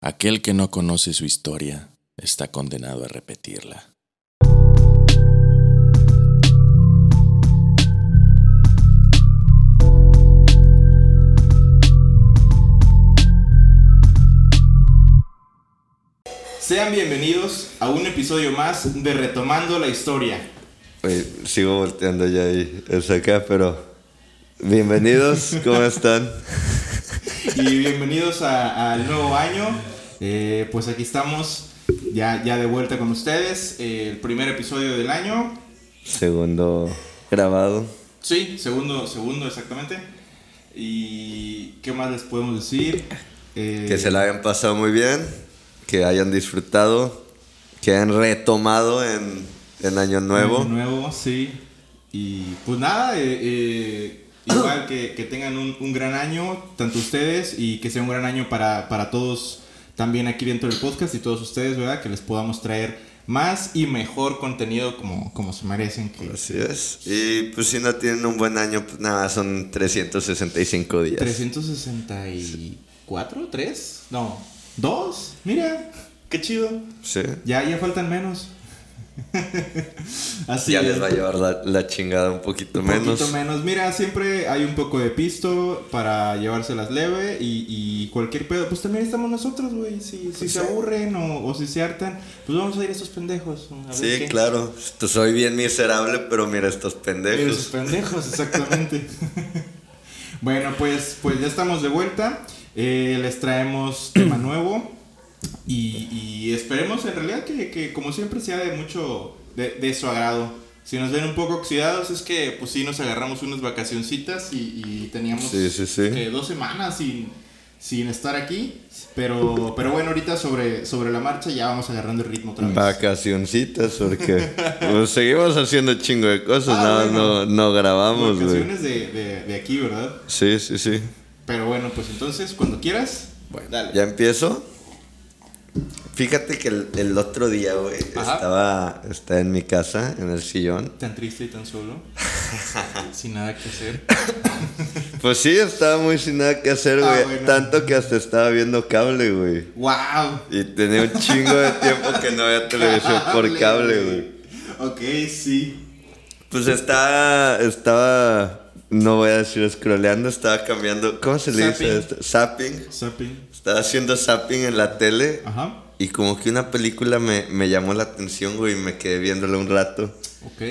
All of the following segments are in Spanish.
Aquel que no conoce su historia está condenado a repetirla. Sean bienvenidos a un episodio más de Retomando la Historia. Oye, sigo volteando ya ahí, es acá, pero bienvenidos, ¿cómo están? Y bienvenidos a- al nuevo año. Eh, pues aquí estamos ya, ya de vuelta con ustedes. Eh, el primer episodio del año. Segundo grabado. Sí, segundo, segundo exactamente. ¿Y qué más les podemos decir? Eh, Que se la hayan pasado muy bien, que hayan disfrutado, que hayan retomado en, en Año Nuevo. Año nuevo, sí. Y pues nada, eh, eh, igual que, que tengan un, un gran año, tanto ustedes, y que sea un gran año para, para todos también aquí dentro del podcast y todos ustedes, ¿verdad? Que les podamos traer más y mejor contenido como, como se merecen. Que Así es. Y pues si no tienen un buen año, pues nada, son 365 días. 364, 3, no, 2, mira, qué chido. Sí. Ya, ya faltan menos. Así ya es. les va a llevar la, la chingada un poquito Un menos. poquito menos. Mira, siempre hay un poco de pisto para llevárselas leve y, y cualquier pedo. Pues también estamos nosotros, güey. Si, si se aburren o, o si se hartan, pues vamos a ir a estos pendejos. a ver Sí, qué. claro. Pues soy bien miserable, pero mira estos Mira, esos pendejos. pendejos, exactamente. bueno, pues, pues ya estamos de vuelta. Eh, les traemos tema nuevo. Y, y esperemos en realidad que, que, como siempre sea de mucho de, de su agrado. Si nos ven un poco oxidados es que pues sí nos agarramos unas vacacioncitas y, y teníamos Sí, sí, sí. que dos semanas sin, sin estar aquí. Pero, pero bueno, ahorita sobre, sobre la marcha ya vamos agarrando el ritmo otra vez. Vacacioncitas, porque pues, seguimos haciendo chingo de cosas, Ah, nada, bueno. no, no grabamos. Vacaciones de, de, de aquí, ¿verdad? Sí, sí, sí. Pero bueno, pues entonces, cuando quieras, bueno, dale. ¿Ya empiezo? Fíjate que el, el otro día, güey, estaba, estaba en mi casa, en el sillón. Tan triste y tan solo. sin nada que hacer. Pues sí, estaba muy sin nada que hacer, Ah, güey. bueno. Tanto que hasta estaba viendo cable, güey. ¡Wow! Y tenía un chingo de tiempo que no había televisión por cable, güey. Ok, sí. Pues estaba, estaba, no voy a decir scrolleando, estaba cambiando, ¿cómo se le dice esto? Zapping. Zapping. Estaba haciendo zapping en la tele Ajá. y como que una película me, me llamó la atención, güey, y me quedé viéndola un rato. Ok.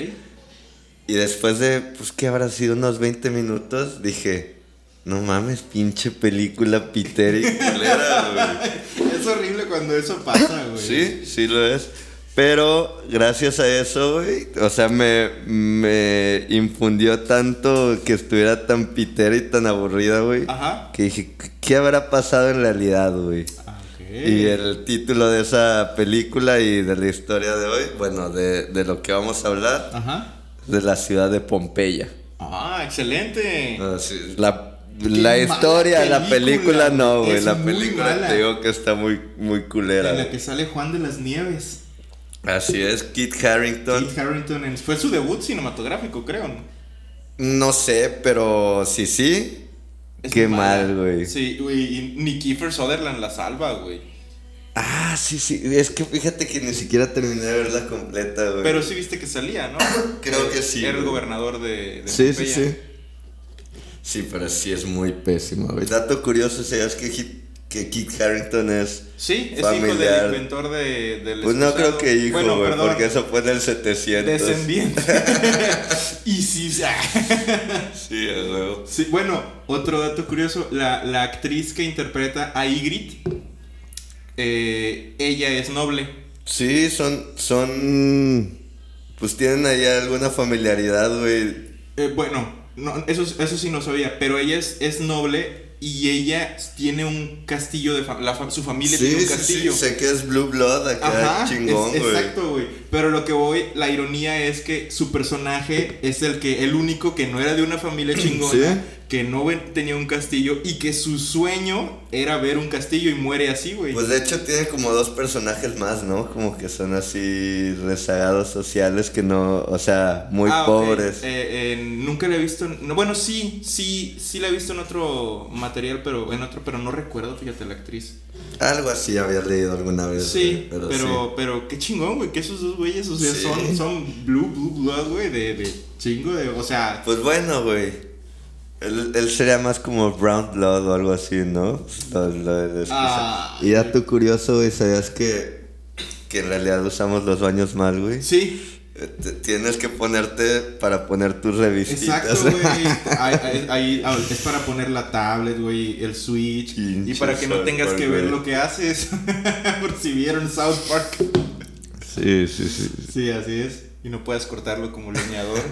Y después de, pues, que habrá sido unos 20 minutos, dije, no mames, pinche película pitera y culera, güey. Es horrible cuando eso pasa, güey. Sí, sí lo es. Pero gracias a eso, güey, o sea, me, me infundió tanto que estuviera tan pitera y tan aburrida, güey. Ajá. Que dije, ¿qué habrá pasado en realidad, güey? Ah. Y el título de esa película y de la historia de hoy, bueno, de, de lo que vamos a hablar, Ajá. de la ciudad de Pompeya. Ah, excelente. Sí, la, Qué la historia, la película, película no, güey. La película mala. te digo que está muy, muy culera. En la que sale Juan de las Nieves. Así es, Kit Harrington. Keith Harrington. en- Fue su debut cinematográfico, creo. ¿no? No sé, pero sí, sí. Es Qué mal, güey. Sí, güey. Y ni Kiefer Sutherland la salva, güey. Ah, sí, sí. Es que fíjate que ni siquiera terminé de verla completa, güey. Pero sí viste que salía, ¿no? Creo que sí, Era el gobernador de, de Sí, sí, Pompeya. sí. Sí, pero sí es muy pésima, güey. Dato curioso, ¿sabes que, Hit- que Kit Harrington es... Sí, es hijo Familiar. del inventor de, del Pues no creo que hijo, Bueno, porque eso fue en el 700. Descendiente. y sí, Sí, a huevo. sí, bueno, otro dato curioso, la, la actriz que interpreta a Ygritte, eh, ella es noble. Sí, son, son, pues tienen ahí alguna familiaridad, güey. Eh, bueno, no, eso, eso sí no sabía, pero ella es, es noble y ella tiene un castillo de fa- la fa- su familia Sí, tiene un castillo. sí, sé que es Blue Blood acá, Ajá, chingón, güey. exacto, güey. Pero lo que voy, la ironía es que su personaje es el que, el único que no era de una familia chingona, Sí. Que no tenía un castillo y que su sueño era ver un castillo y muere así, güey. Pues de hecho tiene como dos personajes más, ¿no? Como que son así rezagados sociales que no, o sea, muy Ah, pobres. Eh, eh, nunca la he visto. en- no, bueno, sí, sí, sí la he visto en otro material, pero en otro, pero no recuerdo, fíjate, la actriz. Algo así había leído alguna vez. Sí, güey, pero, pero, sí. qué chingón, güey, que esos dos güeyes, o sea, Sí. son, son blue, blue blood, güey, de, de chingo de, o sea, Pues bueno, güey. Él, él sería más como Brown Blood o algo así, ¿no? Lo- lo- lo- Ah. y dato curioso, güey, ¿sabías que, que en realidad usamos los baños mal, güey? sí, Eh, te- Tienes que ponerte para poner tus revistitas. exacto, güey, ahí, ah, es para poner la tablet, güey, el switch, y para que no tengas Park, que ver lo que haces, por si vieron South Park. Sí, sí, sí. Sí, así es. Y no puedes cortarlo como leñador.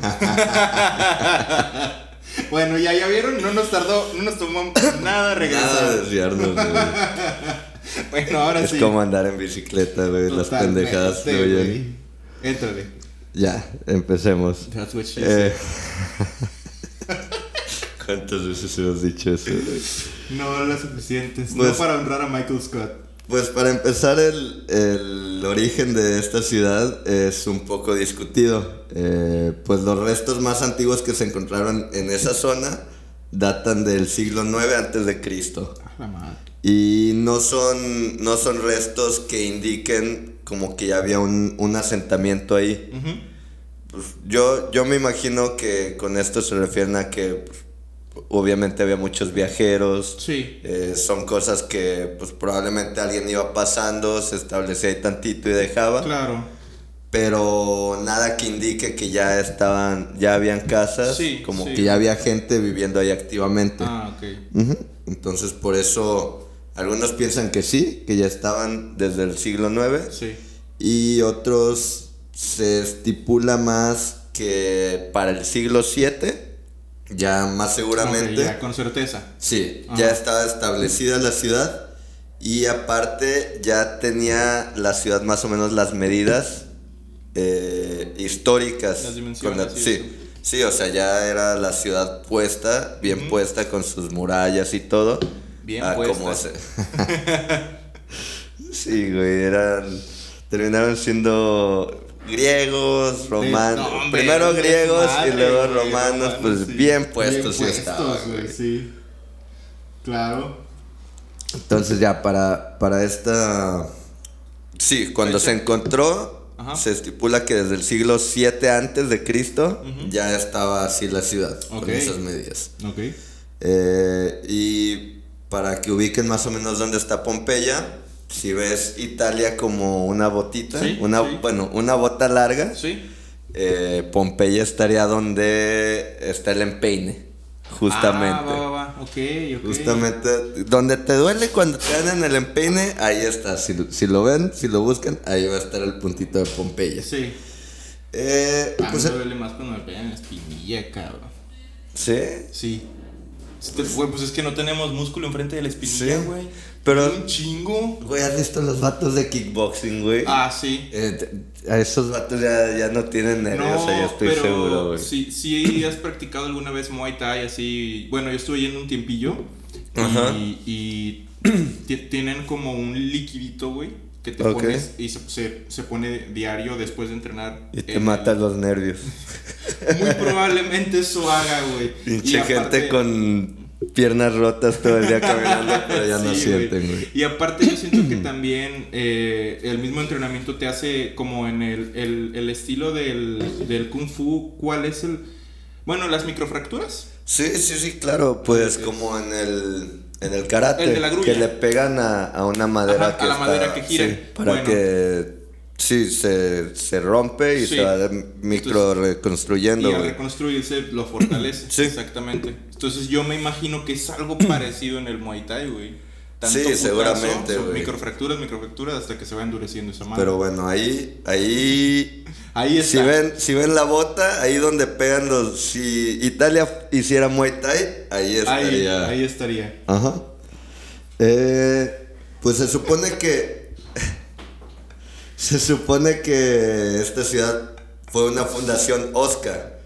bueno, ya, ya vieron, no nos tardó, no nos tomó nada Nada de regresar. desviarnos, güey. bueno, ahora Es sí. como andar en bicicleta, güey. Las pendejadas fluyen. güey. Éntrale. Ya, empecemos. That's what she Eh. ¿Cuántas veces hemos dicho eso, güey? No las suficientes. Pues- no para honrar a Michael Scott. Pues para empezar, el, el origen de esta ciudad es un poco discutido. Eh, pues los restos más antiguos que se encontraron en esa zona datan del siglo IX antes de Cristo. Ah, la madre. Y no son, no son restos que indiquen como que ya había un, un asentamiento ahí. Pues, yo, yo me imagino que con esto se refieren a que pues, obviamente había muchos viajeros. Sí. Eh, son cosas que pues probablemente alguien iba pasando, se establecía ahí tantito y dejaba. Claro. Pero nada que indique que ya estaban, ya habían casas, Sí, como sí. que ya había gente viviendo ahí activamente. Ah, ok. Ujú. Entonces por eso algunos piensan que sí, que ya estaban desde el siglo IX Sí. y otros se estipula más que para el siglo VII, ya más seguramente. Ya, con certeza. Sí, Ajá. ya estaba establecida la ciudad y aparte ya tenía la ciudad más o menos las medidas eh, históricas. Las dimensiones la- sí, sí, o sea, ya era la ciudad puesta, bien puesta con sus murallas y todo. Bien a puesta. como se- sí, güey, eran... Terminaron siendo griegos, romanos. No, hombre, Primero griegos y luego romanos, pues sí. bien puestos Bien puestos, sí. Claro. Entonces ya para, para esta... Sí, cuando Fecha. se encontró, Ajá. se estipula que desde el siglo 7 antes de Cristo ya estaba así la ciudad, Ok. con esas medidas. Ok. Eh, y para que ubiquen más o menos dónde está Pompeya, si ves Italia como una botita, Sí, una, sí. bueno, una bota larga, Sí. eh, Pompeya estaría donde está el empeine, justamente. Ah, va, va. Justamente, donde te duele cuando te dan en el empeine, ahí está. Si, lo- si lo ven, si lo buscan, ahí va a estar el puntito de Pompeya. Sí. Eh, A pues, mí me duele más cuando me pegan en la espinilla, cabrón. sí, Sí. Este, Güey, pues es que no tenemos músculo enfrente de la espinilla, Sí. güey. Pero- Un chingo. güey, ¿has visto los vatos de kickboxing, güey? Ah, sí. Eh, a esos vatos ya, ya no tienen nervios, o sea, ya estoy pero seguro, güey. Sí, sí has practicado alguna vez Muay Thai así. Bueno, yo estuve yendo un tiempillo. Ajá. Y, y ti- tienen como un liquidito, güey. Que te pones y se, se, se pone diario después de entrenar. Y te en mata el- los nervios. Muy probablemente eso haga, güey. Pinche gente con piernas rotas todo el día caminando, pero ya no sienten, güey. Y aparte yo siento que también eh, el mismo entrenamiento te hace como en el, el, el estilo del, del kung fu, ¿cuál es el...? Bueno, las microfracturas. Sí, sí, sí, claro. Pues como en el, en el karate. El de la grulla. Que le pegan a, a una madera Ajá, que a la está- madera que gira. sí, para Bueno. que sí, se, se rompe y Sí. se va micro reconstruyendo, Y al reconstruirse lo fortalece. Sí. Exactamente. Entonces yo me imagino que es algo parecido en el Muay Thai, güey. Tanto Sí, putazo, seguramente, güey. Microfracturas, microfracturas hasta que se va endureciendo esa mano. Pero bueno, ahí, ahí, Ahí si ven, si ven la bota, ahí donde pegan los, si Italia hiciera Muay Thai, ahí ahí, estaría. ahí estaría. Ajá. Eh, pues se supone que. se supone que esta ciudad fue una fundación Oscar.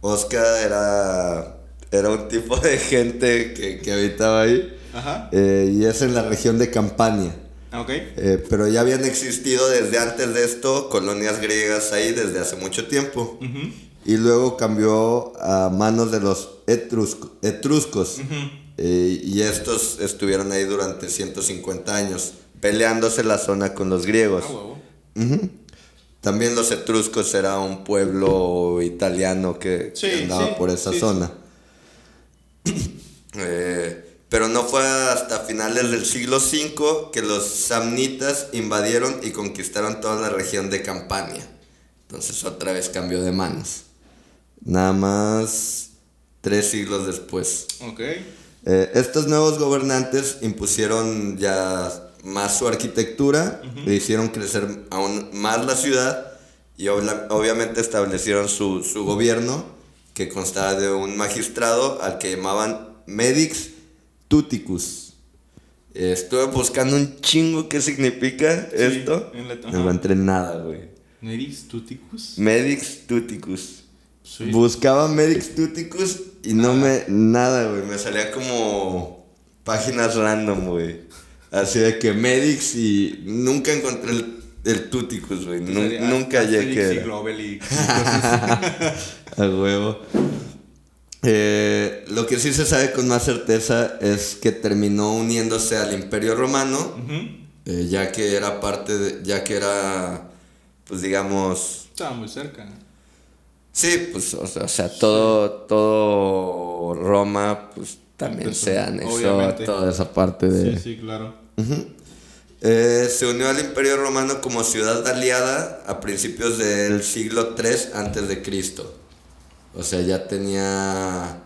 Oscar era. Era un tipo de gente que, que habitaba ahí. Ajá. eh, y es en la región de Campania. Ok. Eh, pero ya habían existido desde antes de esto colonias griegas ahí desde hace mucho tiempo. Y luego cambió a manos de los etrusco- etruscos. Eh, y estos estuvieron ahí durante 150 años, peleándose la zona con los griegos. Ah, huevo. Ujú. También los etruscos era un pueblo italiano que, Sí, andaba sí, por esa sí, zona. Eh, pero no fue hasta finales del siglo V que los samnitas invadieron y conquistaron toda la región de Campania. Entonces otra vez cambió de manos. Nada más tres siglos después. Ok. Eh, estos nuevos gobernantes impusieron ya más su arquitectura, le hicieron crecer aún más la ciudad y obviamente establecieron su, su gobierno que constaba de un magistrado al que llamaban Medix Tuticus. Estuve buscando un chingo qué significa esto. en la- No encontré nada, güey. Nerix tuticus. Medix Tuticus. Sí. Buscaba Medix Tuticus y no me. Nada, güey. Me salía como páginas random, güey. Así de que Medix y nunca encontré el, el Tuticus, güey. Nunca hallé que y era. Y A huevo. Eh, lo que sí se sabe con más certeza es que terminó uniéndose al Imperio Romano, eh, ya que era parte de. ya que era. Pues digamos. Estaba muy cerca. Sí, pues, o sea, o sea, todo, todo Roma, pues también Empezó, se anexó obviamente. a toda esa parte de... Sí, sí, claro. Eh, se unió al Imperio Romano como ciudad aliada a principios del siglo III antes de Cristo. O sea, ya tenía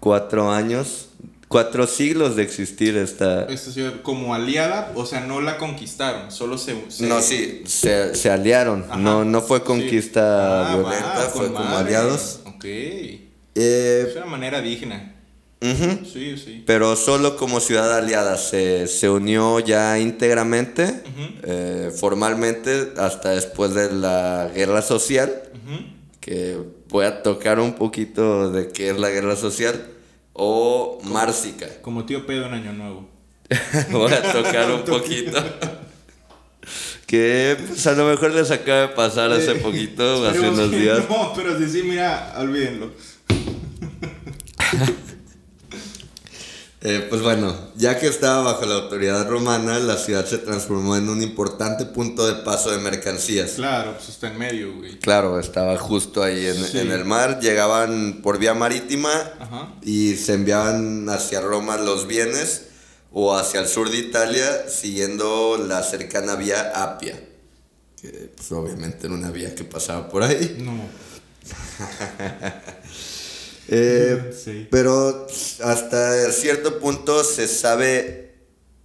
cuatro años, cuatro siglos de existir esta... Esta ciudad como aliada, o sea, no la conquistaron, solo se... se- No, sí, se, se aliaron. Ajá. No, no fue Sí. conquista Ah, violenta, va, fue con como madre. aliados. Ok. Es Eh, una manera digna. ujú. Sí, sí. pero solo como ciudad aliada se, se unió ya íntegramente, eh, formalmente, hasta después de la guerra social, Ujú. Que voy a tocar un poquito de qué es la guerra social, o mársica. Como tío pedo en Año Nuevo. voy a tocar un poquito. que pues, a lo mejor les acaba de pasar hace poquito, hace unos días. No, pero sí, sí, mira, olvídenlo. Eh, pues bueno, ya que estaba bajo la autoridad romana, la ciudad se transformó en un importante punto de paso de mercancías. Claro, pues está en medio, güey. Claro, estaba justo ahí en, Sí. en el mar, llegaban por vía marítima Ajá. y se enviaban hacia Roma los bienes o hacia el sur de Italia siguiendo la cercana vía Apia, que pues obviamente era una vía que pasaba por ahí. No. Eh, Sí. Pero hasta cierto punto se sabe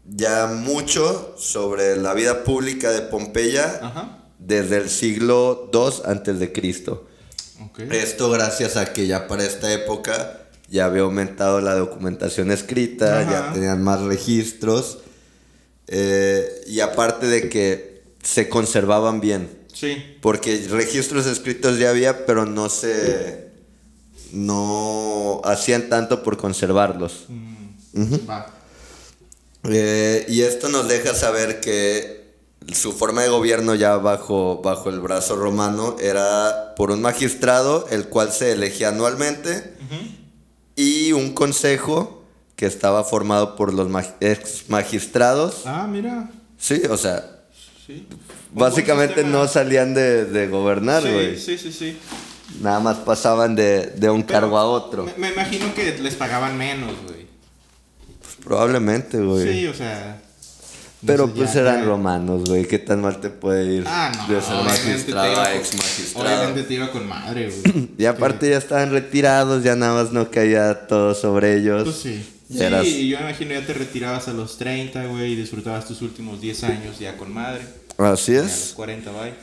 ya mucho sobre la vida pública de Pompeya Ajá. desde el siglo II antes de Cristo. Esto gracias a que ya para esta época ya había aumentado la documentación escrita, Ajá. ya tenían más registros eh, y aparte de que se conservaban bien, Sí. porque registros escritos ya había, pero no se no hacían tanto por conservarlos. Mm. Va. Eh, y esto nos deja saber que su forma de gobierno ya bajo, bajo el brazo romano era por un magistrado, el cual se elegía anualmente, y un consejo que estaba formado por los mag- ex magistrados. Ah, mira. Sí, o sea, Sí. básicamente no salían de, de gobernar, güey. Sí, sí, sí, sí. Nada más pasaban de, de un Pero cargo a otro. Me, me imagino que les pagaban menos, güey. Probablemente, güey. Sí, o sea. no Pero sé, pues ya- eran ya- romanos, güey. ¿Qué tan mal te puede ir Ah, no. de ser te magistrado a ex magistrado? Obviamente te iba con madre, güey. Y aparte ya estaban retirados, ya nada más no caía todo sobre ellos. Pues sí. Sí, Eras- y yo me imagino ya te retirabas a los 30, güey, y disfrutabas tus últimos 10 años ya con madre. Así Y a los es. 40, bye.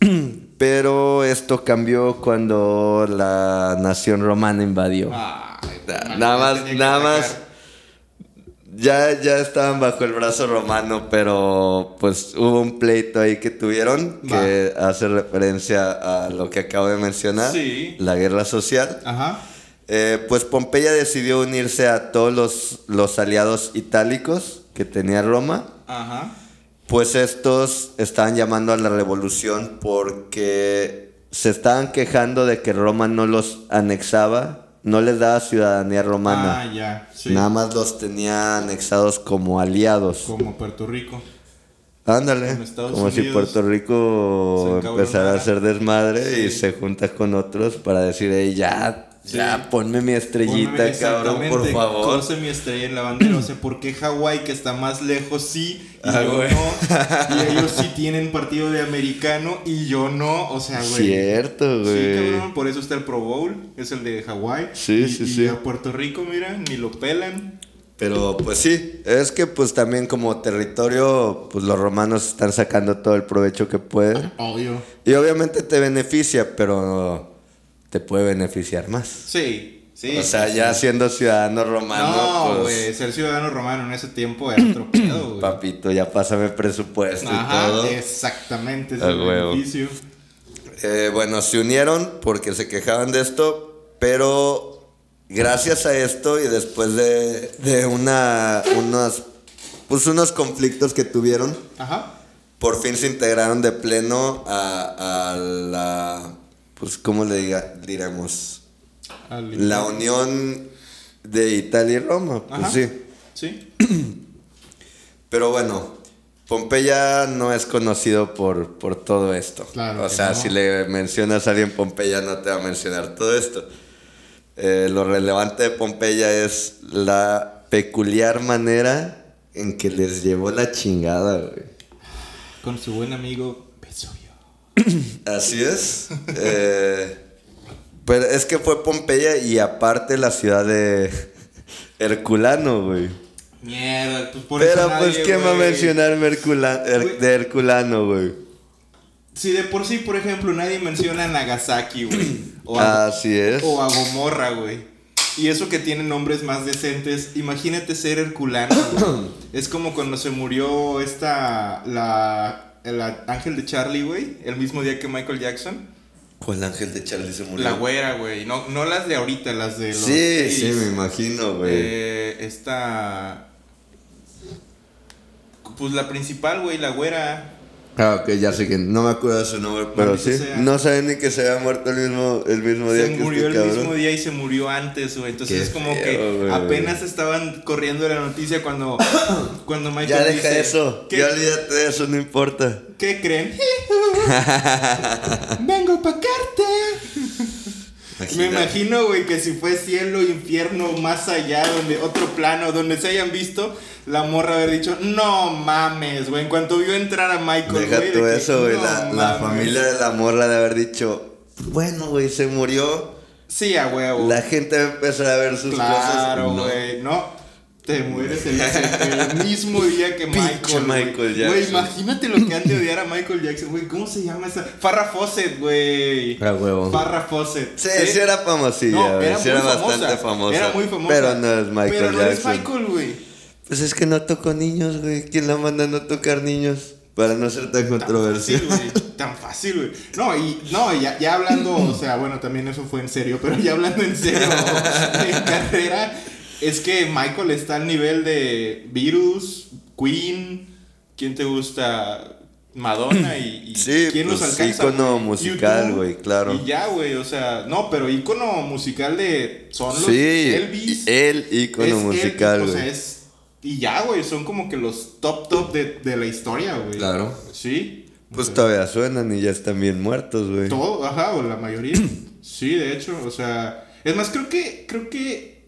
Pero esto cambió cuando la nación romana invadió. Man, nada más, nada más. Ya, ya estaban bajo el brazo romano, pero pues hubo un pleito ahí que tuvieron que hace referencia a lo que acabo de mencionar, Sí. la guerra social. Ajá. Eh, pues Pompeya decidió unirse a todos los, los aliados itálicos que tenía Roma, Ajá. Pues estos estaban llamando a la revolución porque se estaban quejando de que Roma no los anexaba no les daba ciudadanía romana. Ah, ya. Sí. Nada más los tenía anexados como aliados. Como Puerto Rico. Ándale. Como si Puerto Rico empezara a hacer desmadre y se junta con otros para decir, "Ey, ya, Sí. ya, ponme mi estrellita, Ponme- cabrón, por favor. cose mi estrella en la bandera. O sea, ¿por qué Hawái, que está más lejos, sí y Ah, yo güey. no? Y ellos sí tienen partido de americano y yo no. O sea, güey. Cierto, Sí, güey. cabrón, por eso está el Pro Bowl, es el de Hawái. Sí, y, sí, y sí. a Puerto Rico, mira, ni lo pelan. Pero pues sí, es que pues también como territorio, pues los romanos están sacando todo el provecho que pueden. Obvio. Y obviamente te beneficia, pero te puede beneficiar más. Sí, sí. o sea, sí, ya sí. siendo ciudadano romano, No, pues, güey, ser ciudadano romano en ese tiempo era otro pedo, güey. papito, ya pásame presupuesto y Ajá, todo. exactamente, es A el huevo. beneficio. Eh, bueno, se unieron porque se quejaban de esto, pero gracias a esto y después de, de una, unos, pues unos conflictos que tuvieron, Ajá. por fin se integraron de pleno a, a la, pues, ¿cómo le diga, diremos? Al- La unión de Italia y Roma, pues Ajá. sí. Sí. Pero bueno, Pompeya no es conocido por, por todo esto. Claro o sea, no. si le mencionas a alguien Pompeya no te va a mencionar todo esto. Eh, lo relevante de Pompeya es la peculiar manera en que les llevó la chingada, güey. Con su buen amigo. Así es. Eh, pero es que fue Pompeya y aparte la ciudad de Herculano, güey. Mierda, pues por eso Pero nadie, pues, ¿quién va a mencionar Mercula- Her- Güey. de Herculano, güey? Si de por sí, por ejemplo, nadie menciona a Nagasaki, güey. Así es. o a Gomorra, güey. Y eso que tienen nombres más decentes. Imagínate ser Herculano, güey. Es como cuando se murió esta. La. El ángel de Charlie, güey. El mismo día que Michael Jackson. ¿Cuál ángel de Charlie se murió? La güera, güey. No, no las de ahorita, las de los. Sí, sí, 80s. me imagino, güey. Eh, esta. Pues la principal, güey, la güera. Ah, ok, ya sé que no me acuerdo de su nombre, pero sí. sea. No saben ni que se había muerto el mismo, el mismo día Se que murió el este cabrón. mismo día y se murió antes, güey. Entonces Qué es como feo, que apenas estaban corriendo la noticia cuando, cuando Michael Ya deja dice, eso, ¿Qué, ya olvídate de eso, no importa. ¿qué creen? Vengo pa' carte. Me imagino, güey, que si fue cielo, infierno, más allá, donde otro plano, donde se hayan visto, la morra haber dicho, no mames, güey. En cuanto vio entrar a Michael, Deja güey. tú de eso, güey. "No la, la mames". familia de la morra de haber dicho, bueno, güey, se murió. Sí, a huevo. La gente va a empezar a ver sus cosas. Claro, No. güey. No. Te mueres el, el mismo día que Michael. Michael Güey, Jackson. imagínate lo que han de odiar a Michael Jackson, güey. ¿Cómo se llama esa? Farrah Fawcett, güey. A huevo. Farrah Fawcett. Sí, sí, era famosilla, No, güey. era sí era bastante famosa. Era muy famosa. Pero no es Michael Pero no Jackson. es Michael, güey. Pues es que no tocó niños, güey. ¿Quién la manda a no tocar niños? Para no ser tan Tan controversial. fácil. Tan fácil, güey. No, y no, ya, ya hablando, o sea, bueno, también eso fue en serio, pero ya hablando en serio en carrera, es que Michael está al nivel de Virus, Queen, ¿quién te gusta? Madonna y, y Sí, quién los pues, alcanza. ícono güey? musical, güey, claro. Y ya, güey, o sea, no, pero ícono musical de son los Sí, Elvis. el ícono musical, Elvis, o güey. sea, es y ya, güey, son como que los top top de, de la historia, güey. Claro. Sí. Pues O sea, todavía suenan y ya están bien muertos, güey. todo, ajá, o la mayoría. sí, de hecho, o sea. Es más, creo que. Creo que.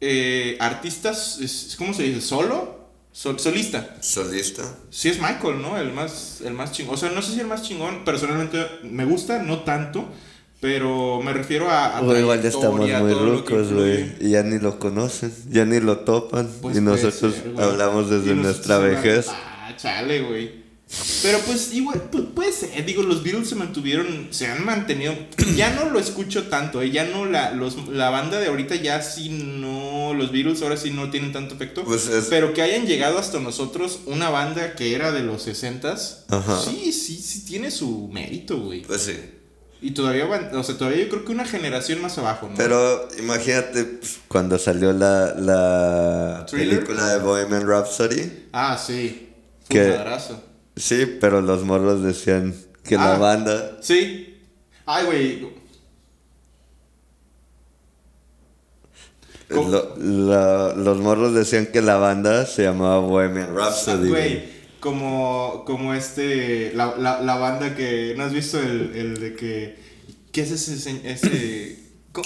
Eh, artistas. Es, ¿Cómo se dice? ¿Solo? Sol- solista. Solista. Sí es Michael, ¿no? El más, el más chingón. O sea, no sé si el más chingón. Personalmente me gusta, no tanto. Pero me refiero a. a O igual ya estamos muy rucos, güey. Y ya ni lo conocen, ya ni lo topan. Pues y nosotros ser, hablamos desde Y nosotros nuestra vejez. Ah, chale, güey. Pero pues igual, pues, puede ser, digo, los Beatles se mantuvieron, se han mantenido, ya no lo escucho tanto, eh, ya no la, los, la banda de ahorita ya sí no, los Beatles ahora sí no tienen tanto efecto, Pues es- pero que hayan llegado hasta nosotros una banda que era de los 60s, Ajá. sí, sí, sí tiene su mérito, güey. Pues sí. Y todavía o sea, todavía yo creo que una generación más abajo, ¿no? Pero imagínate pues, cuando salió la, la ¿Thriller? película de Bohemian Rhapsody. ah, sí, fue Que- un madrazo. Sí, pero los morros decían que la Ah. banda. Sí. Ay, güey. Lo- la- los morros decían que la banda se llamaba Bohemian Rhapsody. Güey, como, como este, la, la, la banda que, ¿no has visto el, el de que, qué es ese, se- ese,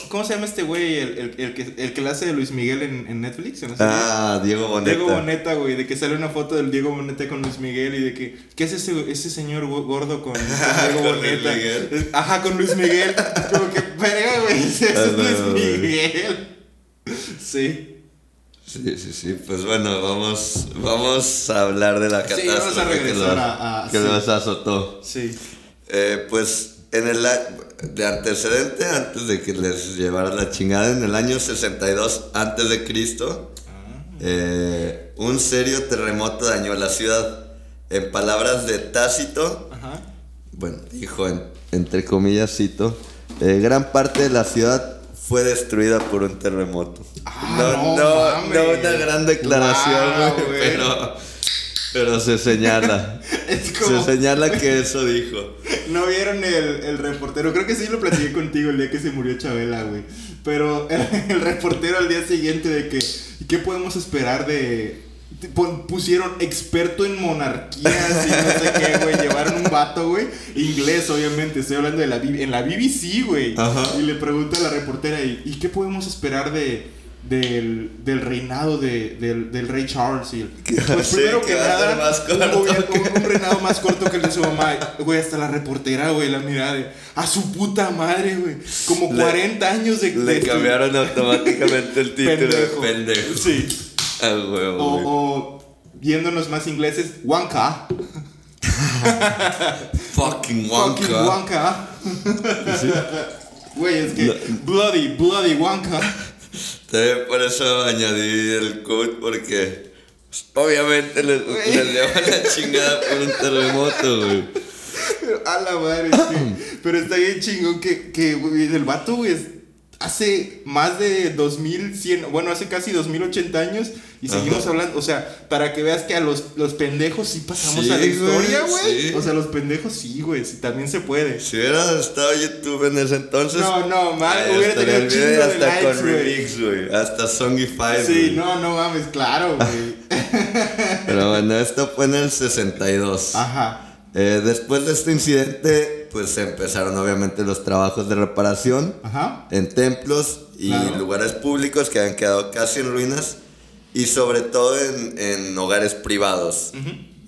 ¿cómo, se llama este güey? El, el, el que, el que le hace de Luis Miguel en, en Netflix. Ah, Diego Boneta. Diego Boneta, güey, de que sale una foto del Diego Boneta con Luis Miguel y de que, ¿qué es ese, ese señor go- gordo con, con Diego Con Luis Boneta? Miguel. Ajá, con Luis Miguel. Como que, verga, güey, ese es Ah, Luis no. Miguel. Sí. Sí, sí, sí. Pues bueno, vamos, vamos a hablar de la Sí, catástrofe vamos a que regresar los, a- a- que sí. los azotó. Sí. Eh, pues en el de antecedente, antes de que les llevara la chingada, en el año 62 antes de Cristo, eh, un serio terremoto dañó la ciudad. En palabras de Tácito, Ajá. bueno, dijo en- entre comillas, cito, eh, gran parte de la ciudad fue destruida por un terremoto. Ah, no, no no, no una gran declaración, Wow, güey, güey. pero, pero se señala. Como, Se señala que eso dijo. ¿No vieron el, el reportero? Creo que sí lo platiqué contigo el día que se murió Chabela, güey. Pero el, el reportero al día siguiente de que, ¿qué podemos esperar de...? Pusieron experto en monarquías y no sé qué, güey. Llevaron un vato, güey. Inglés, obviamente. Estoy hablando de la en la BBC, güey. Y le pregunta a la reportera, ¿y, y qué podemos esperar de, del, del reinado de, del, del rey Charles? Y, pues Sí, primero que nada, más un, corto un- un reinado más corto que el de su mamá. Güey, hasta la reportera, güey, la mirada de, a su puta madre, güey. Como Le- 40 años de... Le de- cambiaron automáticamente el título Pendejo. de pendejo. Sí. Ah, O, yéndonos más ingleses, Wonka. Fucking Fucking Wonka. Wonka. Güey, es que bloody, bloody Wonka. También por eso añadí el code porque pues, obviamente les lleva la chingada por un terremoto, güey. A la madre, sí. Pero está bien chingón que, que güey, el vato, güey, hace más de 2100, bueno, hace casi 2080 años y seguimos hablando. O sea, para que veas que a los, los pendejos sí pasamos Sí, a la historia, güey. sí. O sea, los pendejos sí, güey, sí, también se puede. Si hubiera estado YouTube en ese entonces. No, no, ahí hubiera tenido chingo de hasta likes, con remix, güey. Hasta Songify, Sí, no, no mames, claro, güey. Pero bueno, esto fue en el 62. Ajá. Eh, después de este incidente, pues empezaron obviamente los trabajos de reparación Ajá. en templos y Claro. lugares públicos que habían quedado casi en ruinas y sobre todo en, en hogares privados,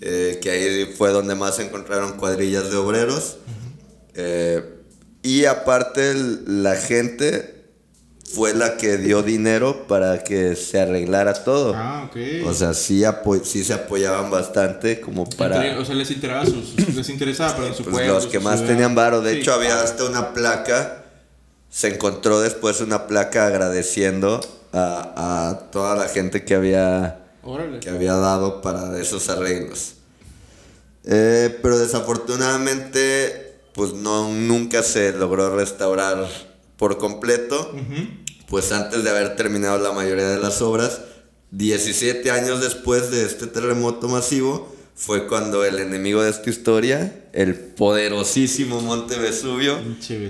eh, que ahí fue donde más se encontraron cuadrillas de obreros. Eh, y aparte el- la gente fue la que dio dinero para que se arreglara todo. Ah, ok. O sea, sí, sí se apoyaban bastante como para... O sea, les interesaba su, su- les interesaba, perdón, su Pues pueblo, los que más ciudad. tenían varo. De Sí. hecho, había hasta una placa. Se encontró después una placa agradeciendo a, a toda la gente que había, Órale. que había dado para esos arreglos. Eh, pero desafortunadamente, pues no, nunca se logró restaurar por completo. Ujú. Pues antes de haber terminado la mayoría de las obras, 17 años después de este terremoto masivo, fue cuando el enemigo de esta historia, el poderosísimo Monte Vesubio,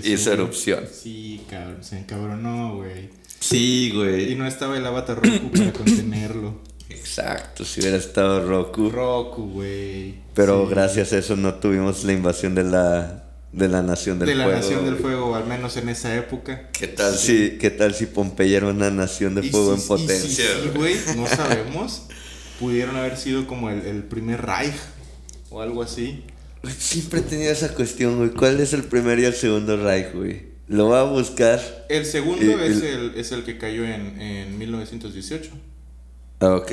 hizo erupción. Sí, cabrón, se encabronó, güey. Sí, Y güey. no estaba el avatar Roku para contenerlo. Exacto, si hubiera estado Roku. Roku, güey. Pero Sí. gracias a eso no tuvimos la invasión de la, de la Nación del De la Fuego. Nación del. Fuego, al menos en esa época. ¿Qué tal, si, ¿Qué tal si Pompeya era una nación de Y fuego si- en y si potencia? sí, güey? güey, no sabemos. Pudieron haber sido como el, el primer Reich o algo así. Siempre he tenido esa cuestión, güey. ¿Cuál es el primer y el segundo Reich, güey? Lo voy a buscar. El segundo Y- es, y- el, es el que cayó en, en 1918. Ah, ok.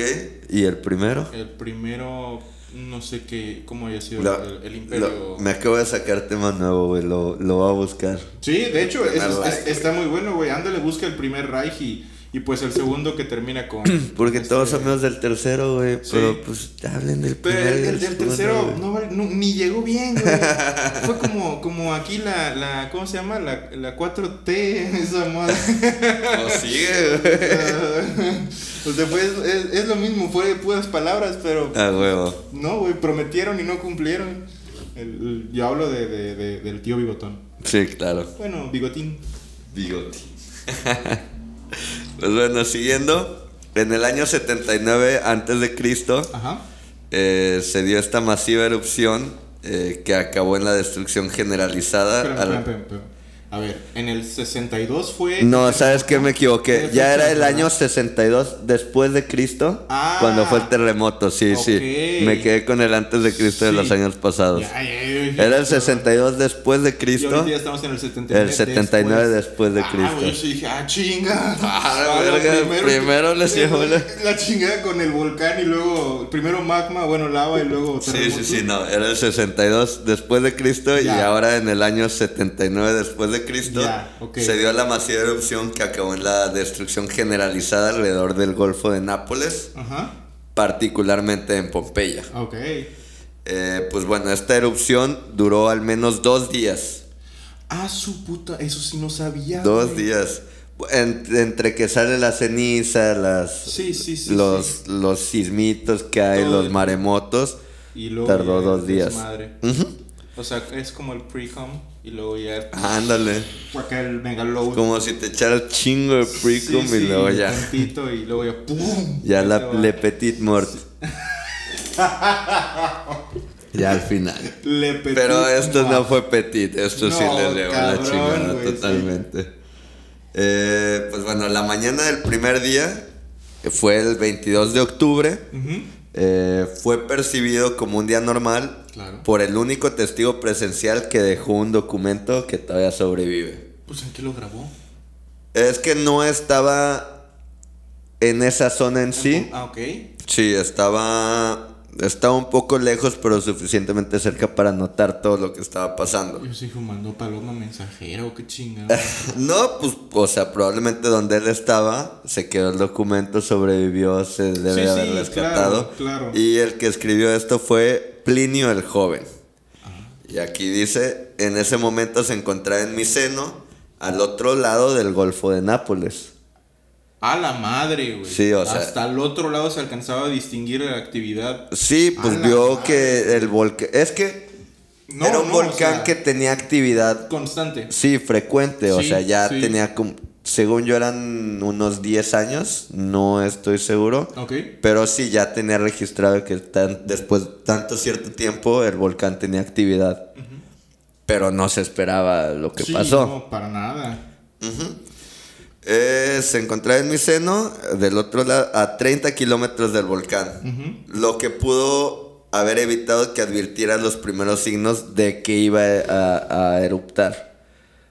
¿Y el primero? El primero, no sé qué, cómo haya sido el, el imperio. lo- me acabo de sacar tema nuevo, güey. Lo, lo voy a buscar. Sí, de hecho, es- Reich. está muy bueno, güey. Ándale, busca el primer Reich y, y pues el segundo que termina con. Porque este- todos amigos del tercero, güey. Sí. Pero pues hablen del Pero primero. el, del tercero no, no- ni llegó bien, güey. Fue como, como aquí la, la. ¿Cómo se llama? La, la 4T, esa madre. No, sigue, güey. o sea, pues es, es lo mismo, fue de puras palabras, pero. Ah, huevo. No, güey, prometieron y no cumplieron. El- el- yo hablo de, de- de- del tío Bigotón. Sí, claro. Bueno, Bigotín. Bigote. Pues bueno, siguiendo, en el año 79 antes de Cristo eh, se dio esta masiva erupción eh, que acabó en la destrucción generalizada. Al-. A ver, en el 62 fue. No, ¿sabes qué? Me equivoqué. ¿Qué Ya era el año 62 después de Cristo, Ah. cuando fue el terremoto, sí, sí. Ok. Me quedé con el antes de Cristo de Sí. los años pasados. Ya, ya, ya, Era el ya. 62 después de Y Cristo. ahorita ya estamos en el 79. El 79 después de Ah, Cristo. güey, yo dije, ah, chinga. Ah, verga, primero les llevó la- La chingada con el volcán y luego. Primero magma, bueno, lava y luego. Sí, sí, terremoto. sí, no, era el 62 después de Cristo y ahora en el año 79 después de Cristo se dio la masiva erupción que acabó en la destrucción generalizada alrededor del Golfo de Nápoles, particularmente en Pompeya. Ok. Eh, pues bueno, esta erupción duró al menos dos días. Ah, su puta. Eso sí no sabía. Dos güey. días. En- entre que sale la ceniza, las, Sí, sí, sí. los, los sismitos que hay, Todo los maremotos. Y luego. tardó dos días. O sea, es como el pre-com y luego ya. Ándale. Acá el megaload. Como si te echara chingo de precum Sí, y sí, luego ya. tantito y luego ya. ¡Pum! Ya la. Le Petit Mort. ya al final. Le petit Pero esto no fue Petit, esto sí les llevó la chingada sí. totalmente. Eh, pues bueno, la mañana del primer día, que fue el 22 de octubre, Ujú. Eh, fue percibido como un día normal Claro. por el único testigo presencial que dejó un documento que todavía sobrevive. Pues en qué lo grabó. Es que no estaba en esa zona en sí. Ah, ok. Sí, estaba estaba un poco lejos, pero suficientemente cerca para notar todo lo que estaba pasando. Yo sí mandó paloma mensajera o qué chingada. No, pues, o sea, probablemente donde él estaba se quedó el documento, sobrevivió, se debe Sí, haber sí, rescatado. claro, claro. Y el que escribió esto fue Plinio el joven. Y aquí dice, en ese momento se encontraba en Miceno, al otro lado del Golfo de Nápoles. A la madre, güey. Sí, o sea- Hasta el otro lado se alcanzaba a distinguir la actividad. Sí, pues A vio que el volcán... Es que No, era un no, o volcán sea, que tenía actividad Constante. Sí, frecuente, o sea, ya sí. tenía como, según yo eran unos 10 años, no estoy seguro, Ok. pero sí ya tenía registrado que tan- después de tanto cierto tiempo el volcán tenía actividad, pero no se esperaba lo que Sí, pasó. No, para nada. Eh, se encontraba en Miceno, del otro lado, a 30 kilómetros del volcán, lo que pudo haber evitado que advirtiera los primeros signos de que iba a, a eruptar.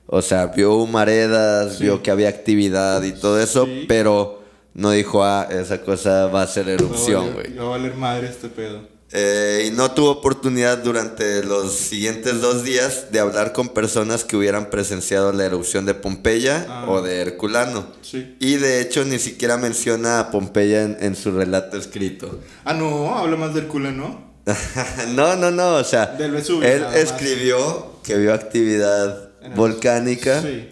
O sea, vio humaredas, Sí. vio que había actividad y todo eso, Sí. pero no dijo, ah, esa cosa va a ser erupción, güey. Va a valer madre este pedo. Eh, y no tuvo oportunidad durante los siguientes dos días de hablar con personas que hubieran presenciado la erupción de Pompeya Ah. o de Herculano. Sí. Y de hecho ni siquiera menciona a Pompeya en, en su relato escrito. Ah, no, habla más del culo, ¿no? no, no, o sea, Del Vesubio, él escribió que vio actividad volcánica. Sí.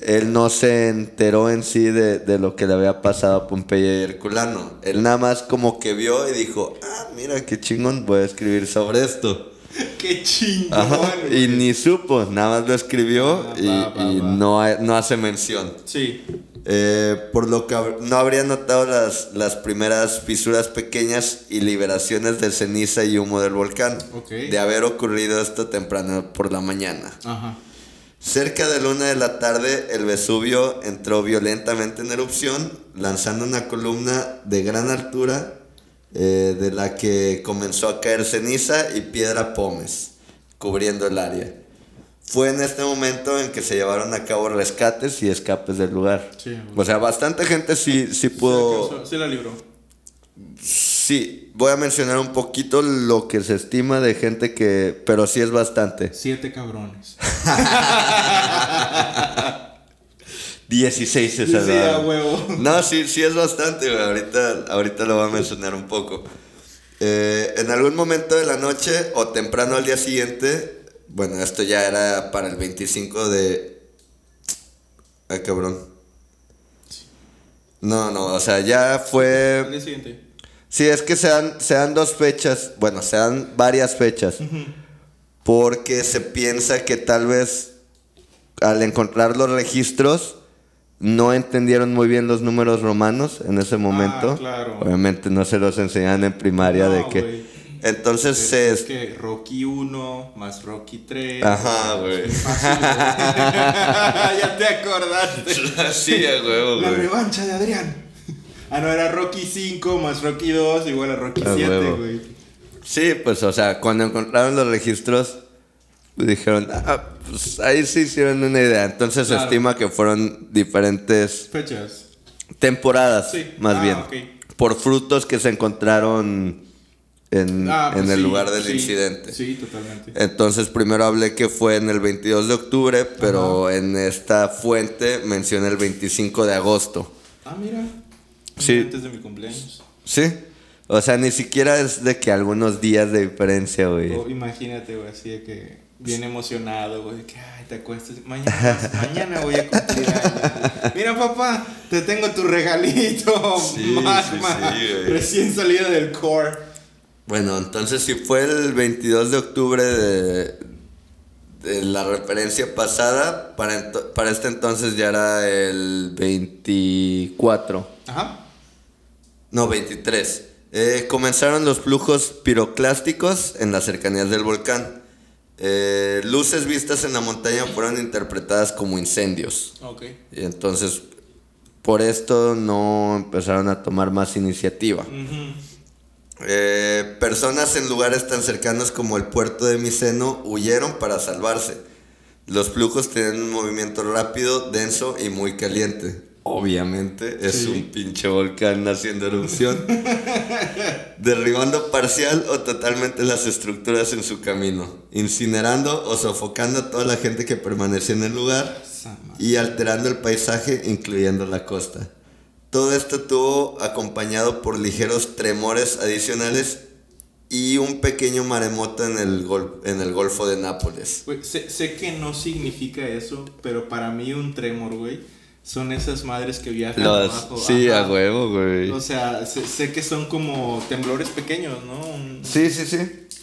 Él no se enteró en sí de, de lo que le había pasado a Pompeya y Herculano. Él nada más como que vio y dijo, ah, mira qué chingón, voy a escribir sobre esto. Qué chingón. Ajá, y ni supo, nada más lo escribió Ah, y, va, va, y va. No, hay- no hace mención. Sí. Eh, por lo que no habría notado las, las primeras fisuras pequeñas y liberaciones de ceniza y humo del volcán, de haber ocurrido esto temprano por la mañana. Ajá. Cerca de la una de la tarde, el Vesubio entró violentamente en erupción, lanzando una columna de gran altura, eh, de la que comenzó a caer ceniza y piedra pómez, cubriendo el área. Fue en este momento en que se llevaron a cabo rescates y escapes del lugar. Sí, O sea, bastante gente sí, sí pudo... Sí, alcanzó- sí la libró. Sí, voy a mencionar un poquito lo que se estima de gente que... Pero sí es bastante. Siete cabrones. 16 se Sí, a huevo. No, sí, sí es bastante, güey. Ahorita, ahorita lo voy a mencionar un poco. Eh, en algún momento de la noche o temprano al día siguiente, bueno, esto ya era para el 25 de... Ay, cabrón. No, no, o sea, ya fue... día siguiente. Sí, es que se dan, se dan dos fechas, bueno, se dan varias fechas. Porque se piensa que tal vez al encontrar los registros no entendieron muy bien los números romanos en ese momento. Ah, claro. Obviamente no se los enseñaban en primaria de que... Entonces Es, se... es que Rocky 1 más Rocky 3. Ajá, güey. ya te acordaste. sí, La revancha de Adrián. Ah, no, era Rocky 5 más Rocky 2 igual a Rocky A 7, huevo. güey. Sí, pues, o sea, cuando encontraron los registros, pues, dijeron, ah, pues ahí sí hicieron una idea. Entonces se estima que fueron diferentes Fechas. temporadas, Sí. más Ah, bien, por frutos que se encontraron en, Ah, pues en el sí, lugar del sí, incidente. Sí, totalmente. Entonces primero hablé que fue en el 22 de octubre, pero en esta fuente menciona el 25 de agosto. Ah, mira. Sí. Antes de mi cumpleaños. ¿Sí? O sea, ni siquiera es de que algunos días de diferencia, güey. O imagínate, güey, así de que bien emocionado, güey, que ay, te acuestas, mañana, mañana voy a cumplir años. Mira, papá, te tengo tu regalito, Sí, magma, sí, sí, recién salida del core. Bueno, entonces si fue el 22 de octubre de, de la referencia pasada, para, ento- para este entonces ya era el 24. Ajá. No, 23. Eh, comenzaron los flujos piroclásticos en las cercanías del volcán. Eh, luces vistas en la montaña fueron interpretadas como incendios. Ok. Y entonces, por esto no empezaron a tomar más iniciativa. Eh, personas en lugares tan cercanos como el puerto de Miceno huyeron para salvarse. Los flujos tienen un movimiento rápido, denso y muy caliente. Obviamente es Sí. un pinche volcán haciendo erupción, derribando parcial o totalmente las estructuras en su camino, incinerando o sofocando a toda la gente que permanecía en el lugar y alterando el paisaje, incluyendo la costa. Todo esto tuvo acompañado por ligeros tremores adicionales y un pequeño maremoto en el, gol- en el Golfo de Nápoles. Güey, sé, sé que no significa eso, pero para mí un tremor, güey, son esas madres que viajan abajo. sí, Ajá. a huevo, güey. O sea, sé, sé que son como temblores pequeños, ¿no? Un- Sí, sí, sí.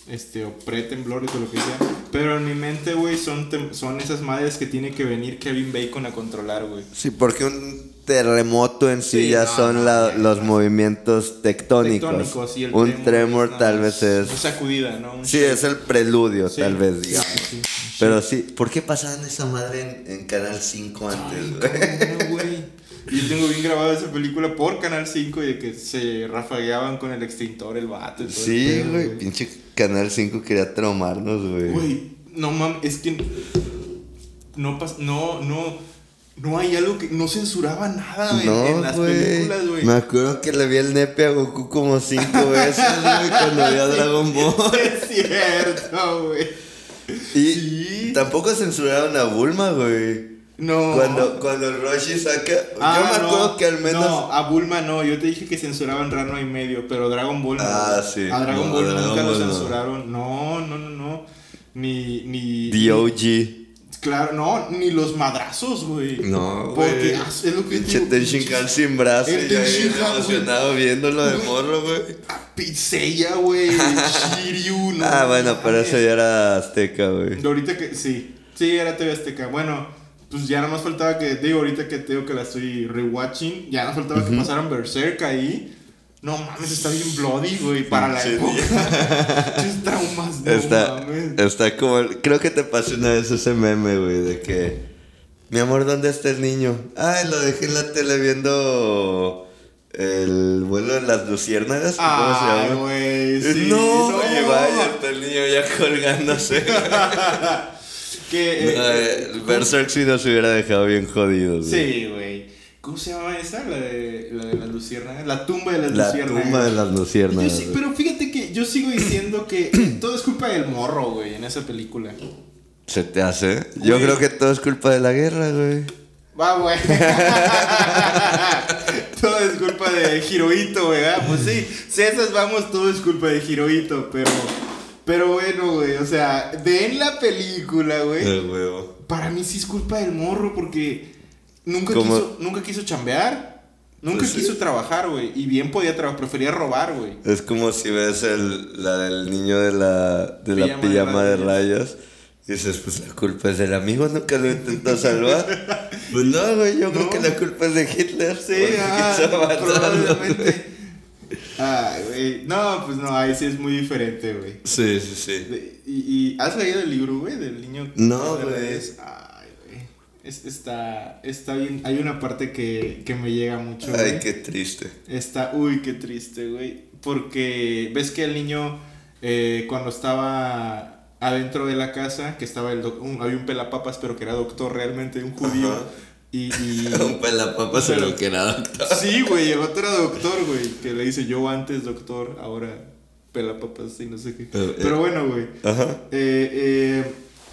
este, o pre-temblores o lo que sea. Pero en mi mente, güey, son, tem- son esas madres que tiene que venir Kevin Bacon a controlar, güey. Sí, porque un terremoto en sí, Sí, ya no, son no, la- ya, los movimientos tectónicos. Tectónicos y el un tremor tal vez es... Una sacudida, ¿no? Un Sí, shake. es el preludio, Sí, tal vez, digamos. sí. Pero sí, ¿por qué pasaban esa madre en, en Canal 5 antes, güey? Yo tengo bien grabada esa película por Canal 5 y de que se rafagueaban con el extintor el vato y todo Sí, güey, pinche Canal 5 quería traumarnos, güey. Güey, no mames, es que no pas no no no hay algo que no censuraba nada en, en No, las películas, güey. Me acuerdo que le vi el nepe a Goku como cinco veces, güey, cuando vi a Dragon Ball. Es cierto, güey. Y Sí. tampoco censuraron a Bulma, güey. No. Cuando, cuando el Roshi saca. Ah, yo me no, acuerdo que al menos. No, a Bulma no. Yo te dije que censuraban Rano y medio, pero Dragon Ball no. Ah, sí. A Dragon No, Ball Dragon nunca lo Ball no. censuraron. No, no, no, no. Ni, ni. The OG. Claro, no, ni los madrazos, güey. No, Porque güey. es lo que Pinche digo, Tenshinhan sin brazo. El y yo ahí Tenshinhan, güey. emocionado viéndolo de morro, güey. Pizzeya, güey. Shiryu, no. Ah, bueno, pero eso ya era azteca, güey. Ahorita que, sí. Sí, era TV Azteca. Bueno, pues ya nada más faltaba que, digo, ahorita que tengo que la estoy rewatching, ya nada más faltaba que pasaran Berserk ahí. No mames, está bien bloody, güey, para la Pinche época. Traumas, no Está, mames. está como. creo que te pasé una vez ese meme, güey, de que. Mi amor, ¿dónde está el niño? Ay, lo dejé en la tele viendo. El vuelo de las luciérnagas. ¿Cómo se Ay, llama? güey, sí. no, no. vaya, está el niño ya colgándose. Que, eh, Eh, Berserk sí nos hubiera dejado bien jodidos, güey. Sí, güey. ¿Cómo se llama esa? La de, la de las luciérnagas. La tumba de las La luciérnagas. tumba de las Yo luciérnagas. güey. pero fíjate que yo sigo diciendo que todo es culpa del morro, güey, en esa película. ¿Se te hace? Yo Güey. creo que todo es culpa de la guerra, güey. Va, güey. todo es culpa de Hirohito, ¿verdad? Pues sí, esas vamos, todo es culpa de Hirohito, pero. Pero bueno, güey, o sea, ven la película, güey. El huevo. Para mí sí es culpa del morro porque nunca, quiso, nunca quiso chambear. Nunca Pues sí. quiso trabajar, güey. Y bien podía trabajar, prefería robar, güey. Es como si ves el, la del niño de la, de la Pijama de pijama de rayas. Y dices, pues la culpa es del amigo, nunca lo intentó salvar. pues no, güey, yo creo que la culpa es de Hitler. Sí, ah, probablemente. Ay, güey. No, pues no, ahí sí es muy diferente, güey. Sí, sí, sí. Y, y has leído el libro, güey, del niño No, güey. güey. Es- está, está bien. Hay una parte que, que me llega mucho. Ay, güey. qué triste. Está, uy, qué triste, güey. Porque ves que el niño, eh, cuando estaba adentro de la casa, que estaba el doc- un- había un pelapapas, pero que era doctor realmente, un judío. Ajá. Y, y- Un pelapapas se lo que era doctor. Sí, güey, el otro era doctor, güey. Que le dice yo antes doctor, ahora pelapapas y no sé qué. Eh, Pero bueno, güey. Ajá. Eh, eh,